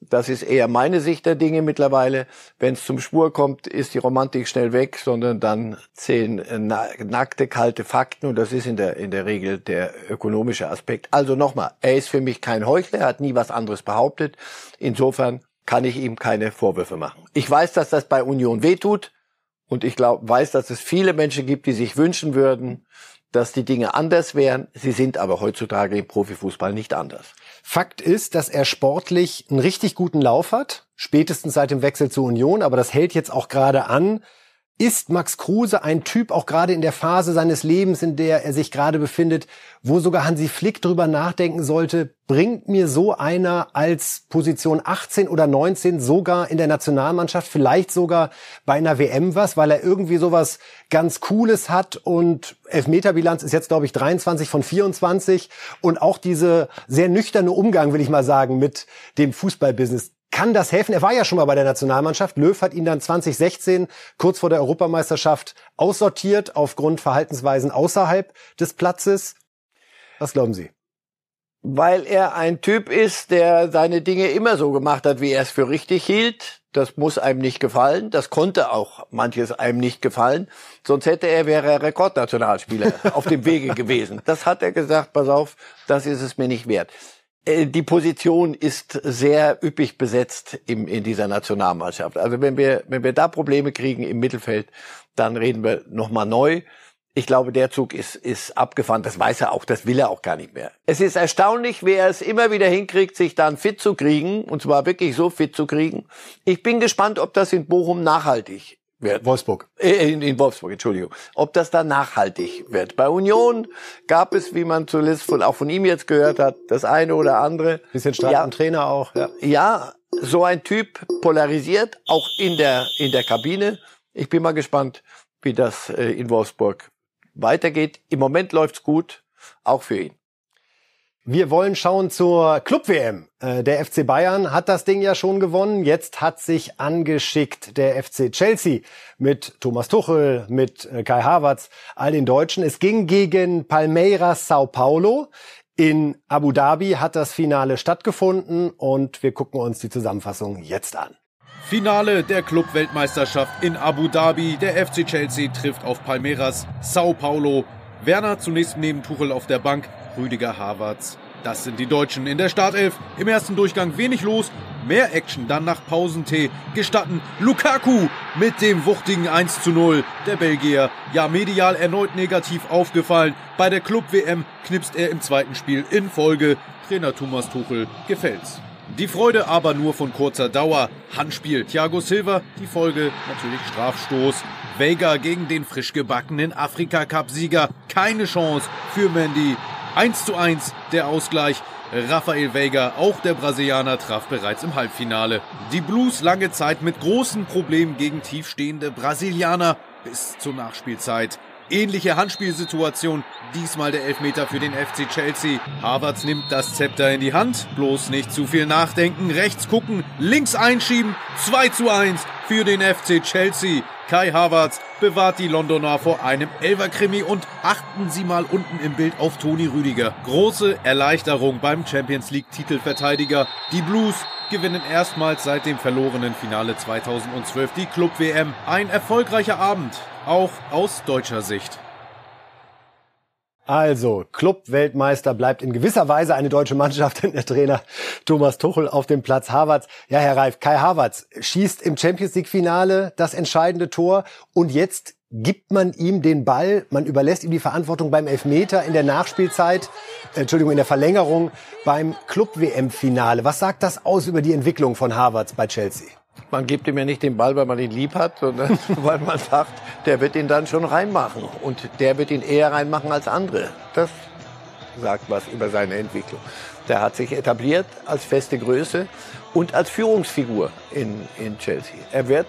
das ist eher meine Sicht der Dinge mittlerweile, wenn es zum Spur kommt, ist die Romantik schnell weg, sondern dann zählen äh, nackte, kalte Fakten und das ist in der, in der Regel der ökonomische Aspekt. Also nochmal, er ist für mich kein Heuchler, er hat nie was anderes behauptet. Insofern kann ich ihm keine Vorwürfe machen. Ich weiß, dass das bei Union wehtut und ich glaube, weiß, dass es viele Menschen gibt, die sich wünschen würden, dass die Dinge anders wären. Sie sind aber heutzutage im Profifußball nicht anders. Fakt ist, dass er sportlich einen richtig guten Lauf hat, spätestens seit dem Wechsel zur Union, aber das hält jetzt auch gerade an. Ist Max Kruse ein Typ, auch gerade in der Phase seines Lebens, in der er sich gerade befindet, wo sogar Hansi Flick drüber nachdenken sollte, bringt mir so einer als Position 18 oder 19 sogar in der Nationalmannschaft, vielleicht sogar bei einer WM was, weil er irgendwie sowas ganz Cooles hat und Elfmeterbilanz ist jetzt, glaube ich, 23 von 24 und auch diese sehr nüchterne Umgang, will ich mal sagen, mit dem Fußballbusiness kann das helfen? Er war ja schon mal bei der Nationalmannschaft. Löw hat ihn dann 2016 kurz vor der Europameisterschaft aussortiert aufgrund Verhaltensweisen außerhalb des Platzes. Was glauben Sie? Weil er ein Typ ist, der seine Dinge immer so gemacht hat, wie er es für richtig hielt. Das muss einem nicht gefallen. Das konnte auch manches einem nicht gefallen. Sonst hätte er, wäre er Rekordnationalspieler [laughs] auf dem Wege gewesen. Das hat er gesagt, pass auf, das ist es mir nicht wert. Äh, die Position ist sehr üppig besetzt im, in dieser Nationalmannschaft. Also wenn wir, wenn wir da Probleme kriegen im Mittelfeld, dann reden wir nochmal neu. Ich glaube, der Zug ist, ist abgefahren. Das weiß er auch, das will er auch gar nicht mehr. Es ist erstaunlich, wie er es immer wieder hinkriegt, sich dann fit zu kriegen. Und zwar wirklich so fit zu kriegen. Ich bin gespannt, ob das in Bochum nachhaltig wird. Wolfsburg. Äh, in, in Wolfsburg, Entschuldigung. Ob das dann nachhaltig wird. Bei Union gab es, wie man zuletzt von, auch von ihm jetzt gehört hat, das eine oder andere. Bisschen Streit ja, Trainer auch. Ja. ja, so ein Typ polarisiert, auch in der, in der Kabine. Ich bin mal gespannt, wie das äh, in Wolfsburg weitergeht. Im Moment läuft's gut, auch für ihn. Wir wollen schauen zur Club-WM. Äh, der FC Bayern hat das Ding ja schon gewonnen. Jetzt hat sich angeschickt der FC Chelsea mit Thomas Tuchel, mit äh, Kai Havertz, all den Deutschen. Es ging gegen Palmeiras Sao Paulo. In Abu Dhabi hat das Finale stattgefunden und wir gucken uns die Zusammenfassung jetzt an. Finale der Club-Weltmeisterschaft in Abu Dhabi. Der FC Chelsea trifft auf Palmeiras Sao Paulo. Werner zunächst neben Tuchel auf der Bank, Rüdiger Havertz. Das sind die Deutschen in der Startelf. Im ersten Durchgang wenig los, mehr Action dann nach Pausentee. Gestatten Lukaku mit dem wuchtigen 1 zu 0. Der Belgier, ja medial erneut negativ aufgefallen. Bei der Club-WM knipst er im zweiten Spiel in Folge. Trainer Thomas Tuchel gefällt's. Die Freude aber nur von kurzer Dauer. Handspiel Thiago Silva, die Folge natürlich Strafstoß. Vega gegen den frisch gebackenen Afrika-Cup-Sieger. Keine Chance für Mandy. 1 zu 1 der Ausgleich. Rafael Veiga, auch der Brasilianer, traf bereits im Halbfinale. Die Blues lange Zeit mit großen Problemen gegen tiefstehende Brasilianer bis zur Nachspielzeit. Ähnliche Handspielsituation, diesmal der Elfmeter für den FC Chelsea. Havertz nimmt das Zepter in die Hand, bloß nicht zu viel nachdenken, rechts gucken, links einschieben, 2 zu 1 für den FC Chelsea. Kai Havertz bewahrt die Londoner vor einem Elverkrimi und achten Sie mal unten im Bild auf Toni Rüdiger. Große Erleichterung beim Champions League Titelverteidiger. Die Blues gewinnen erstmals seit dem verlorenen Finale 2012 die Club WM. Ein erfolgreicher Abend, auch aus deutscher Sicht. Also, Club-Weltmeister bleibt in gewisser Weise eine deutsche Mannschaft, denn der Trainer Thomas Tuchel auf dem Platz Havertz. Ja, Herr Reif, Kai Havertz schießt im Champions League-Finale das entscheidende Tor und jetzt gibt man ihm den Ball, man überlässt ihm die Verantwortung beim Elfmeter in der Nachspielzeit, Entschuldigung, in der Verlängerung beim Club-WM-Finale. Was sagt das aus über die Entwicklung von Havertz bei Chelsea? Man gibt ihm ja nicht den Ball, weil man ihn lieb hat, sondern [laughs] weil man sagt, der wird ihn dann schon reinmachen. Und der wird ihn eher reinmachen als andere. Das sagt was über seine Entwicklung. Der hat sich etabliert als feste Größe und als Führungsfigur in, in Chelsea. Er wird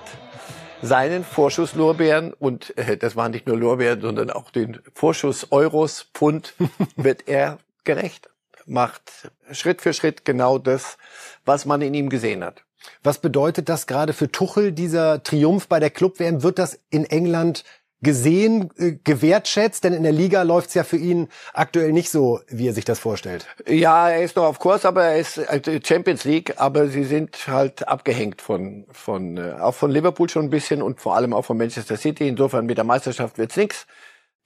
seinen Vorschusslorbeeren und äh, das waren nicht nur Lorbeeren, sondern auch den Vorschuss Euros, Pfund, [laughs] wird er gerecht. Macht Schritt für Schritt genau das, was man in ihm gesehen hat. Was bedeutet das gerade für Tuchel, dieser Triumph bei der Club-WM? Wird das in England gesehen, äh, gewertschätzt? Denn in der Liga läuft's ja für ihn aktuell nicht so, wie er sich das vorstellt. Ja, er ist noch auf Kurs, aber er ist äh, Champions League, aber sie sind halt abgehängt von, von äh, auch von Liverpool schon ein bisschen und vor allem auch von Manchester City. Insofern mit der Meisterschaft wird's nix.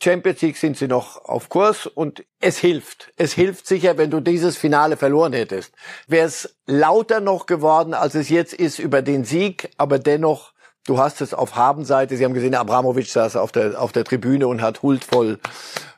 Champions League sind sie noch auf Kurs und es hilft. Es hilft sicher, wenn du dieses Finale verloren hättest. Wäre es lauter noch geworden, als es jetzt ist über den Sieg, aber dennoch Du hast es auf Habenseite. Sie haben gesehen, Abramovic saß auf der, auf der Tribüne und hat huldvoll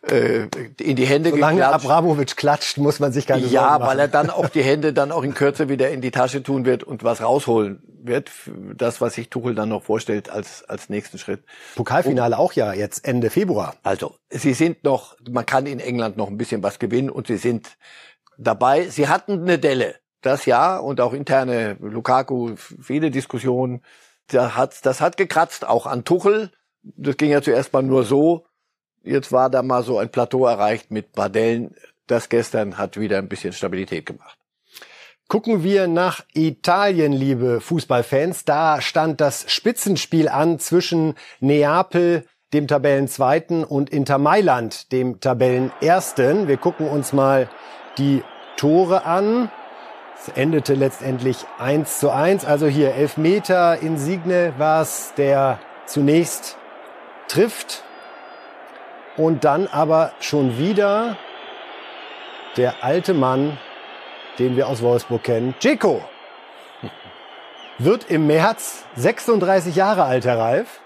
äh, in die Hände Solange geklatscht. Abramovic klatscht, muss man sich keine Sorgen Ja, machen. weil er dann auch die [laughs] Hände dann auch in Kürze wieder in die Tasche tun wird und was rausholen wird. Das, was sich Tuchel dann noch vorstellt als, als nächsten Schritt. Pokalfinale auch ja jetzt Ende Februar. Also, sie sind noch, man kann in England noch ein bisschen was gewinnen und sie sind dabei. Sie hatten eine Delle, das Jahr und auch interne Lukaku, viele Diskussionen. Da hat, das hat gekratzt, auch an Tuchel. Das ging ja zuerst mal nur so. Jetzt war da mal so ein Plateau erreicht mit Bardellen. Das gestern hat wieder ein bisschen Stabilität gemacht. Gucken wir nach Italien, liebe Fußballfans. Da stand das Spitzenspiel an zwischen Neapel, dem Tabellenzweiten, und Inter Mailand, dem Tabellenersten. Wir gucken uns mal die Tore an. Es endete letztendlich 1 zu 1. Also hier Elfmeter. Insigne war es, der zunächst trifft. Und dann aber schon wieder der alte Mann, den wir aus Wolfsburg kennen, Dzeko. [laughs] Wird im März 36 Jahre alt, Herr Ralf.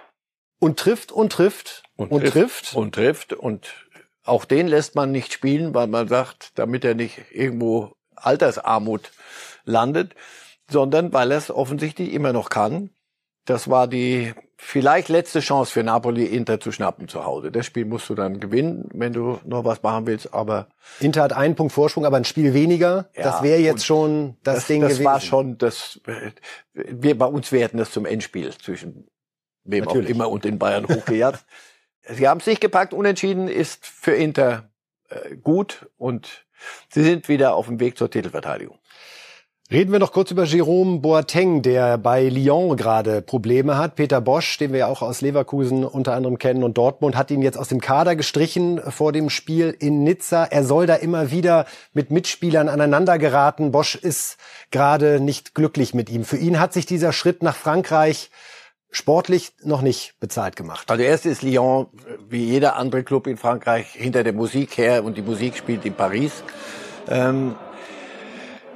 Und trifft und trifft und, trifft. Und trifft. Und auch den lässt man nicht spielen, weil man sagt, damit er nicht irgendwo Altersarmut landet, sondern weil er es offensichtlich immer noch kann. Das war die vielleicht letzte Chance für Napoli, Inter zu schnappen zu Hause. Das Spiel musst du dann gewinnen, wenn du noch was machen willst. Aber Inter hat einen Punkt Vorsprung, aber ein Spiel weniger. Ja, das wäre jetzt schon das, das, Ding das gewesen. war schon das. Wir bei uns werden das zum Endspiel zwischen wem Natürlich. auch immer und den Bayern hochgejagt. [laughs] sie haben es nicht gepackt. Unentschieden ist für Inter äh, gut und sie sind wieder auf dem Weg zur Titelverteidigung. Reden wir noch kurz über Jerome Boateng, der bei Lyon gerade Probleme hat. Peter Bosch, den wir ja auch aus Leverkusen unter anderem kennen und Dortmund, hat ihn jetzt aus dem Kader gestrichen vor dem Spiel in Nizza. Er soll da immer wieder mit Mitspielern aneinander geraten. Bosch ist gerade nicht glücklich mit ihm. Für ihn hat sich dieser Schritt nach Frankreich sportlich noch nicht bezahlt gemacht. Also erst ist Lyon, wie jeder andere Club in Frankreich, hinter der Musik her und die Musik spielt in Paris. Ähm,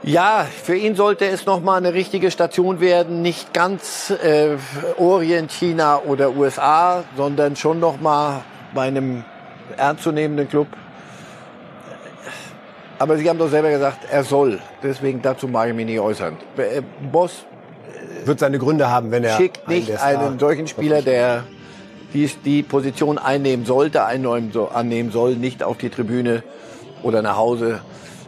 ja, für ihn sollte es nochmal eine richtige Station werden, nicht ganz äh, Orient, China oder USA, sondern schon nochmal bei einem ernstzunehmenden Club. Aber Sie haben doch selber gesagt, er soll. Deswegen dazu mag ich mich nicht äußern. Äh, Boss Wird seine Gründe haben, wenn er schickt einen nicht Star- einen solchen Spieler, der die, die Position einnehmen sollte, einnehmen soll, nicht auf die Tribüne oder nach Hause,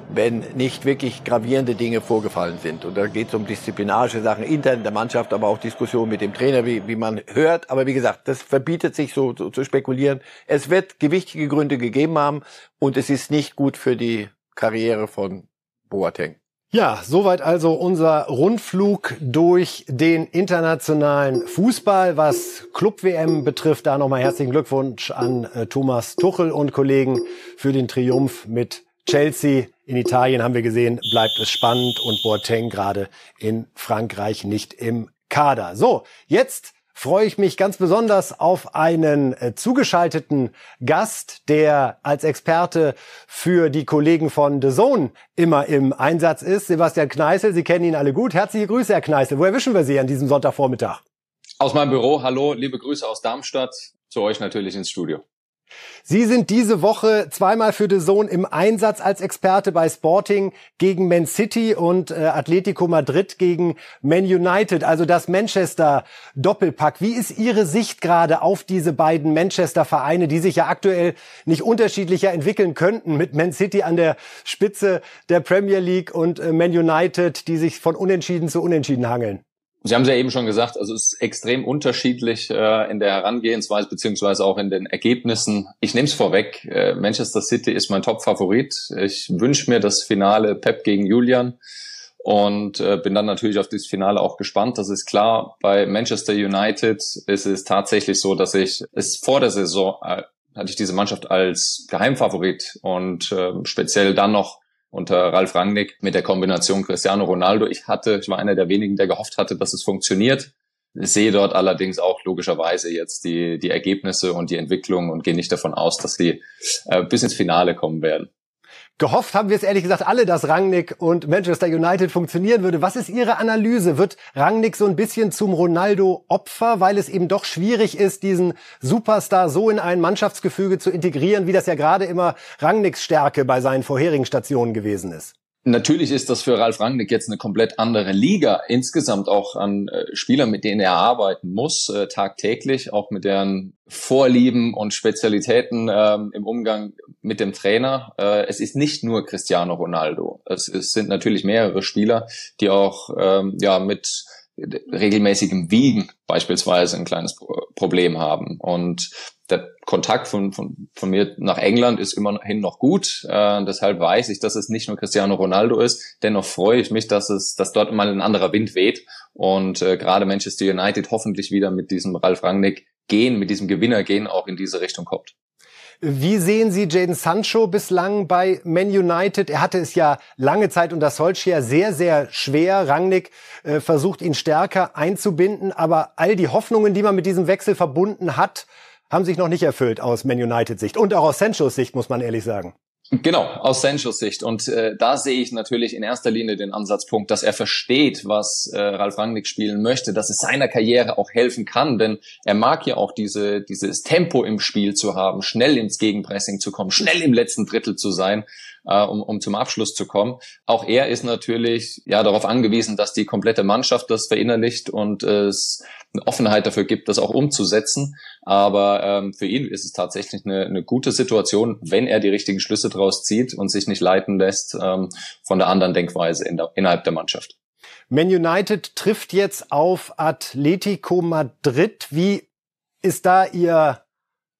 wenn nicht wirklich gravierende Dinge vorgefallen sind. Und da geht es um disziplinarische Sachen intern der Mannschaft, aber auch Diskussionen mit dem Trainer, wie, wie man hört. Aber wie gesagt, das verbietet sich so, so zu spekulieren. Es wird gewichtige Gründe gegeben haben und es ist nicht gut für die Karriere von Boateng. Ja, soweit also unser Rundflug durch den internationalen Fußball. Was Club-WM betrifft, da nochmal herzlichen Glückwunsch an äh, Thomas Tuchel und Kollegen für den Triumph mit Chelsea. In Italien haben wir gesehen, bleibt es spannend und Boateng gerade in Frankreich nicht im Kader. So, jetzt freue ich mich ganz besonders auf einen äh, zugeschalteten Gast, der als Experte für die Kollegen von The Zone immer im Einsatz ist. Sebastian Kneißl, Sie kennen ihn alle gut. Herzliche Grüße, Herr Kneißl. Wo erwischen wir Sie an diesem Sonntagvormittag? Aus meinem Büro, hallo, liebe Grüße aus Darmstadt, zu euch natürlich ins Studio. Sie sind diese Woche zweimal für The Zone im Einsatz als Experte bei Sporting gegen Man City und äh, Atletico Madrid gegen Man United, also das Manchester Doppelpack. Wie ist Ihre Sicht gerade auf diese beiden Manchester Vereine, die sich ja aktuell nicht unterschiedlicher entwickeln könnten mit Man City an der Spitze der Premier League und äh, Man United, die sich von Unentschieden zu Unentschieden hangeln? Sie haben es ja eben schon gesagt, also es ist extrem unterschiedlich äh, in der Herangehensweise beziehungsweise auch in den Ergebnissen. Ich nehme es vorweg, äh, Manchester City ist mein Top-Favorit. Ich wünsche mir das Finale Pep gegen Julian und äh, bin dann natürlich auf das Finale auch gespannt. Das ist klar, bei Manchester United ist es tatsächlich so, dass ich es vor der Saison äh, hatte ich diese Mannschaft als Geheimfavorit und äh, speziell dann noch unter Ralf Rangnick mit der Kombination Cristiano Ronaldo. Ich hatte, ich war einer der wenigen, der gehofft hatte, dass es funktioniert. Ich sehe dort allerdings auch logischerweise jetzt die, die Ergebnisse und die Entwicklung und gehe nicht davon aus, dass sie äh, bis ins Finale kommen werden. Gehofft haben wir es ehrlich gesagt alle, dass Rangnick und Manchester United funktionieren würde. Was ist Ihre Analyse? Wird Rangnick so ein bisschen zum Ronaldo-Opfer, weil es eben doch schwierig ist, diesen Superstar so in ein Mannschaftsgefüge zu integrieren, wie das ja gerade immer Rangnicks Stärke bei seinen vorherigen Stationen gewesen ist? Natürlich ist das für Ralf Rangnick jetzt eine komplett andere Liga. Insgesamt auch an äh, Spielern, mit denen er arbeiten muss, äh, tagtäglich, auch mit deren Vorlieben und Spezialitäten ähm, im Umgang mit dem Trainer. Äh, es ist nicht nur Cristiano Ronaldo. Es, es sind natürlich mehrere Spieler, die auch ähm, ja mit regelmäßigem Wiegen beispielsweise ein kleines Problem haben. Und Kontakt von, von, von mir nach England ist immerhin noch gut. Äh, deshalb weiß ich, dass es nicht nur Cristiano Ronaldo ist. Dennoch freue ich mich, dass es, dass dort mal ein anderer Wind weht und äh, gerade Manchester United hoffentlich wieder mit diesem Ralf Rangnick gehen, mit diesem Gewinner gehen, auch in diese Richtung kommt. Wie sehen Sie Jaden Sancho bislang bei Man United? Er hatte es ja lange Zeit unter Solskjaer sehr, sehr schwer. Rangnick äh, versucht ihn stärker einzubinden, aber all die Hoffnungen, die man mit diesem Wechsel verbunden hat, haben sich noch nicht erfüllt aus Man United Sicht und auch aus Sanchos Sicht, muss man ehrlich sagen. Genau, aus Sanchos Sicht. Und äh, da sehe ich natürlich in erster Linie den Ansatzpunkt, dass er versteht, was äh, Ralf Rangnick spielen möchte, dass es seiner Karriere auch helfen kann, denn er mag ja auch diese, dieses Tempo im Spiel zu haben, schnell ins Gegenpressing zu kommen, schnell im letzten Drittel zu sein, äh, um, um zum Abschluss zu kommen. Auch er ist natürlich ja darauf angewiesen, dass die komplette Mannschaft das verinnerlicht und es eine Offenheit dafür gibt, das auch umzusetzen. Aber ähm, für ihn ist es tatsächlich eine, eine gute Situation, wenn er die richtigen Schlüsse daraus zieht und sich nicht leiten lässt ähm, von der anderen Denkweise in der, innerhalb der Mannschaft. Man United trifft jetzt auf Atletico Madrid. Wie ist da Ihr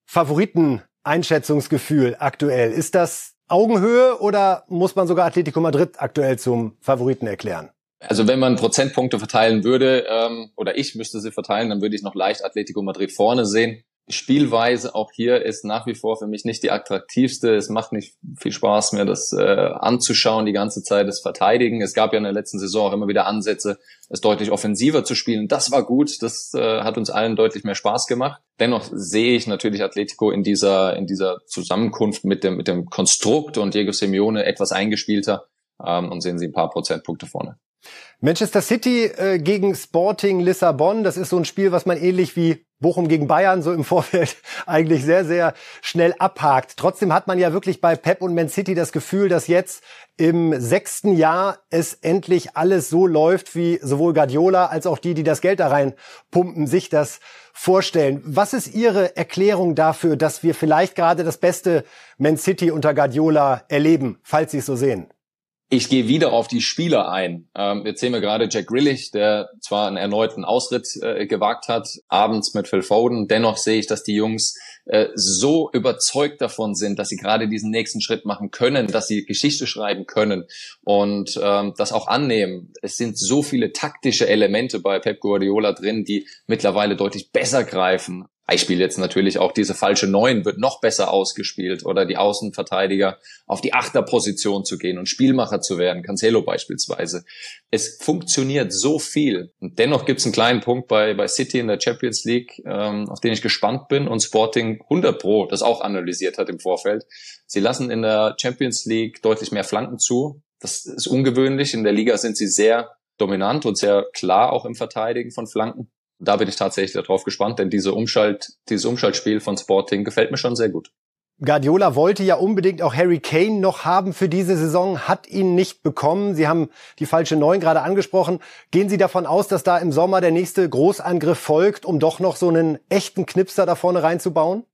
Favoriteneinschätzungsgefühl aktuell? Ist das Augenhöhe oder muss man sogar Atletico Madrid aktuell zum Favoriten erklären? Also wenn man Prozentpunkte verteilen würde, ähm, oder ich müsste sie verteilen, dann würde ich noch leicht Atletico Madrid vorne sehen. Spielweise auch hier ist nach wie vor für mich nicht die attraktivste. Es macht nicht viel Spaß mehr, das äh, anzuschauen, die ganze Zeit das Verteidigen. Es gab ja in der letzten Saison auch immer wieder Ansätze, es deutlich offensiver zu spielen. Das war gut, das äh, hat uns allen deutlich mehr Spaß gemacht. Dennoch sehe ich natürlich Atletico in dieser, in dieser Zusammenkunft mit dem, mit dem Konstrukt und Diego Simeone etwas eingespielter ähm, und sehen sie ein paar Prozentpunkte vorne. Manchester City äh, gegen Sporting Lissabon, das ist so ein Spiel, was man ähnlich wie Bochum gegen Bayern so im Vorfeld [laughs] eigentlich sehr, sehr schnell abhakt. Trotzdem hat man ja wirklich bei Pep und Man City das Gefühl, dass jetzt im sechsten Jahr es endlich alles so läuft, wie sowohl Guardiola als auch die, die das Geld da rein pumpen, sich das vorstellen. Was ist Ihre Erklärung dafür, dass wir vielleicht gerade das beste Man City unter Guardiola erleben, falls Sie es so sehen? Ich gehe wieder auf die Spieler ein. Ähm, jetzt sehen wir gerade Jack Grillich, der zwar einen erneuten Ausritt äh, gewagt hat, abends mit Phil Foden. Dennoch sehe ich, dass die Jungs äh, so überzeugt davon sind, dass sie gerade diesen nächsten Schritt machen können, dass sie Geschichte schreiben können und ähm, das auch annehmen. Es sind so viele taktische Elemente bei Pep Guardiola drin, die mittlerweile deutlich besser greifen Beispiel jetzt natürlich auch diese falsche Neun wird noch besser ausgespielt oder die Außenverteidiger auf die Achterposition zu gehen und Spielmacher zu werden, Cancelo beispielsweise. Es funktioniert so viel. Und dennoch gibt es einen kleinen Punkt bei, bei City in der Champions League, ähm, auf den ich gespannt bin und Sporting 100 Pro das auch analysiert hat im Vorfeld. Sie lassen in der Champions League deutlich mehr Flanken zu. Das ist ungewöhnlich. In der Liga sind sie sehr dominant und sehr klar auch im Verteidigen von Flanken da bin ich tatsächlich darauf gespannt, denn diese Umschalt, dieses Umschaltspiel von Sporting gefällt mir schon sehr gut. Guardiola wollte ja unbedingt auch Harry Kane noch haben für diese Saison, hat ihn nicht bekommen. Sie haben die falsche Neun gerade angesprochen. Gehen Sie davon aus, dass da im Sommer der nächste Großangriff folgt, um doch noch so einen echten Knipser da vorne reinzubauen?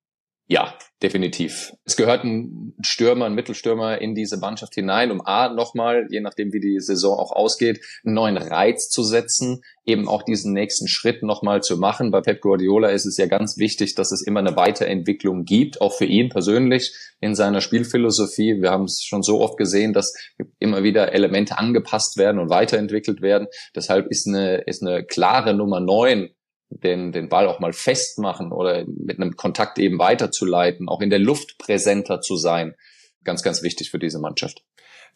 Ja, definitiv. Es gehört ein Stürmer, ein Mittelstürmer in diese Mannschaft hinein, um A, nochmal, je nachdem wie die Saison auch ausgeht, einen neuen Reiz zu setzen, eben auch diesen nächsten Schritt nochmal zu machen. Bei Pep Guardiola ist es ja ganz wichtig, dass es immer eine Weiterentwicklung gibt, auch für ihn persönlich in seiner Spielphilosophie. Wir haben es schon so oft gesehen, dass immer wieder Elemente angepasst werden und weiterentwickelt werden. Deshalb ist eine, ist eine klare Nummer neun den, den Ball auch mal festmachen oder mit einem Kontakt eben weiterzuleiten, auch in der Luft präsenter zu sein. Ganz, ganz wichtig für diese Mannschaft.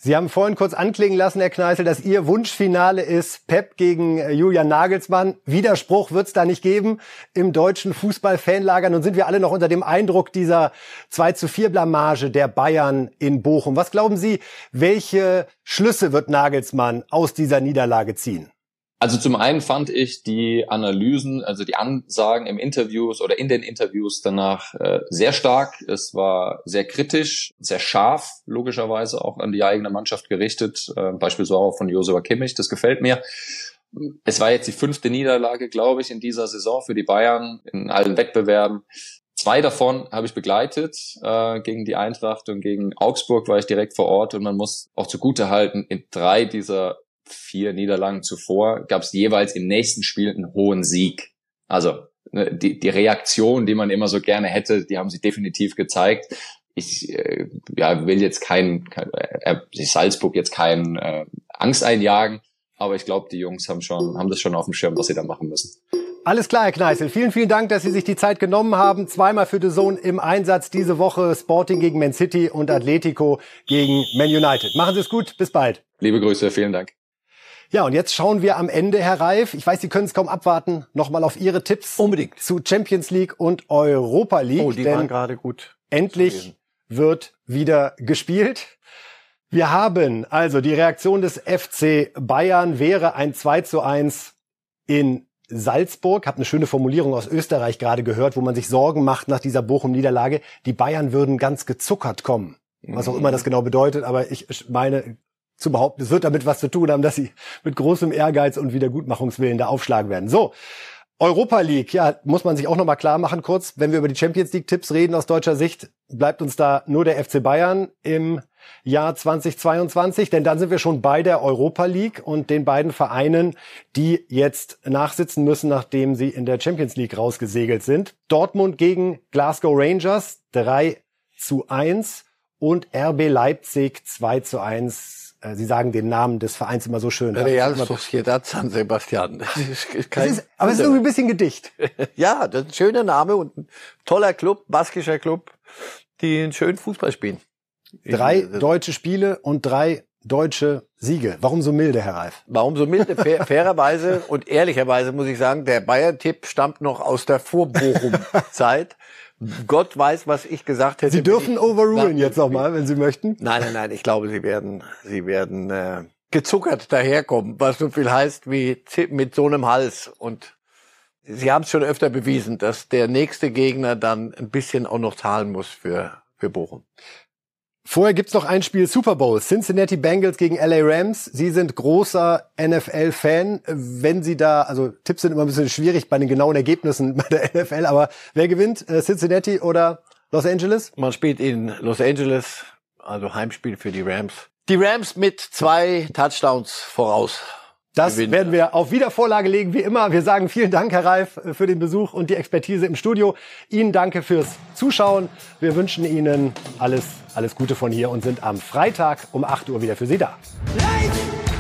Sie haben vorhin kurz anklingen lassen, Herr Kneißl, dass Ihr Wunschfinale ist Pep gegen äh, Julian Nagelsmann. Widerspruch wird es da nicht geben im deutschen Fußball-Fanlager. Nun sind wir alle noch unter dem Eindruck dieser 2 zu 4 Blamage der Bayern in Bochum. Was glauben Sie, welche Schlüsse wird Nagelsmann aus dieser Niederlage ziehen? Also zum einen fand ich die Analysen, also die Ansagen im Interviews oder in den Interviews danach äh, sehr stark. Es war sehr kritisch, sehr scharf, logischerweise auch an die eigene Mannschaft gerichtet, äh, beispielsweise auch von Josua Kimmich. Das gefällt mir. Es war jetzt die fünfte Niederlage, glaube ich, in dieser Saison für die Bayern in allen Wettbewerben. Zwei davon habe ich begleitet äh, gegen die Eintracht und gegen Augsburg war ich direkt vor Ort und man muss auch zugute halten, in drei dieser vier Niederlagen zuvor gab es jeweils im nächsten Spiel einen hohen Sieg. Also ne, die, die Reaktion, die man immer so gerne hätte, die haben sie definitiv gezeigt. Ich äh, ja, will jetzt kein, kein äh, Salzburg jetzt kein äh, Angst einjagen, aber ich glaube, die Jungs haben schon haben das schon auf dem Schirm, was sie da machen müssen. Alles klar, Herr Kneißl. Vielen, vielen Dank, dass Sie sich die Zeit genommen haben. Zweimal für The Zone im Einsatz diese Woche. Sporting gegen Man City und Atletico gegen Man United. Machen Sie es gut. Bis bald. Liebe Grüße. Vielen Dank. Ja, und jetzt schauen wir am Ende, Herr Reif, ich weiß, Sie können es kaum abwarten, nochmal auf Ihre Tipps Unbedingt. zu Champions League und Europa League. Oh, die waren gerade gut. endlich wird wieder gespielt. Wir haben also die Reaktion des FC Bayern wäre ein 2 zu 1 in Salzburg. Hab eine schöne Formulierung aus Österreich gerade gehört, wo man sich Sorgen macht nach dieser Bochum-Niederlage. Die Bayern würden ganz gezuckert kommen. Was auch immer das genau bedeutet, aber ich meine, zu behaupten, es wird damit was zu tun haben, dass sie mit großem Ehrgeiz und Wiedergutmachungswillen da aufschlagen werden. So. Europa League, ja, muss man sich auch nochmal klar machen kurz. Wenn wir über die Champions League Tipps reden aus deutscher Sicht, bleibt uns da nur der FC Bayern im Jahr 2022, denn dann sind wir schon bei der Europa League und den beiden Vereinen, die jetzt nachsitzen müssen, nachdem sie in der Champions League rausgesegelt sind. Dortmund gegen Glasgow Rangers 3 zu 1 und RB Leipzig 2 zu 1 äh, Sie sagen den Namen des Vereins immer so schön. Real Sociedad San Sebastian. Das ist, ist das ist, aber es ist irgendwie ein bisschen Gedicht. [laughs] ja, das ist ein schöner Name und ein toller Club, baskischer Club, die einen schönen Fußball spielen. Drei deutsche Spiele und drei deutsche Siege. Warum so milde, Herr Reif? Warum so milde? Fair, [laughs] fairerweise und ehrlicherweise muss ich sagen, der Bayern-Tipp stammt noch aus der Vor-Bochum-Zeit. [laughs] Gott weiß, was ich gesagt hätte. Sie dürfen ich, overrulen na, jetzt nochmal, wenn Sie möchten. Nein, nein, nein. Ich glaube, Sie werden, Sie werden äh, gezuckert daherkommen, was so viel heißt wie mit so einem Hals. Und Sie haben es schon öfter bewiesen, dass der nächste Gegner dann ein bisschen auch noch zahlen muss für für Bochum. Vorher gibt's noch ein Spiel Super Bowl. Cincinnati Bengals gegen LA Rams. Sie sind großer NFL-Fan. Wenn Sie da, also Tipps sind immer ein bisschen schwierig bei den genauen Ergebnissen [laughs] bei der NFL, aber wer gewinnt? Äh, Cincinnati oder Los Angeles? Man spielt in Los Angeles, also Heimspiel für die Rams. Die Rams mit zwei Touchdowns voraus. Das gewinnen. werden wir auf Wiedervorlage legen, wie immer. Wir sagen vielen Dank, Herr Reif, für den Besuch und die Expertise im Studio. Ihnen danke fürs Zuschauen. Wir wünschen Ihnen alles, alles Gute von hier und sind am Freitag um 8 Uhr wieder für Sie da. Light!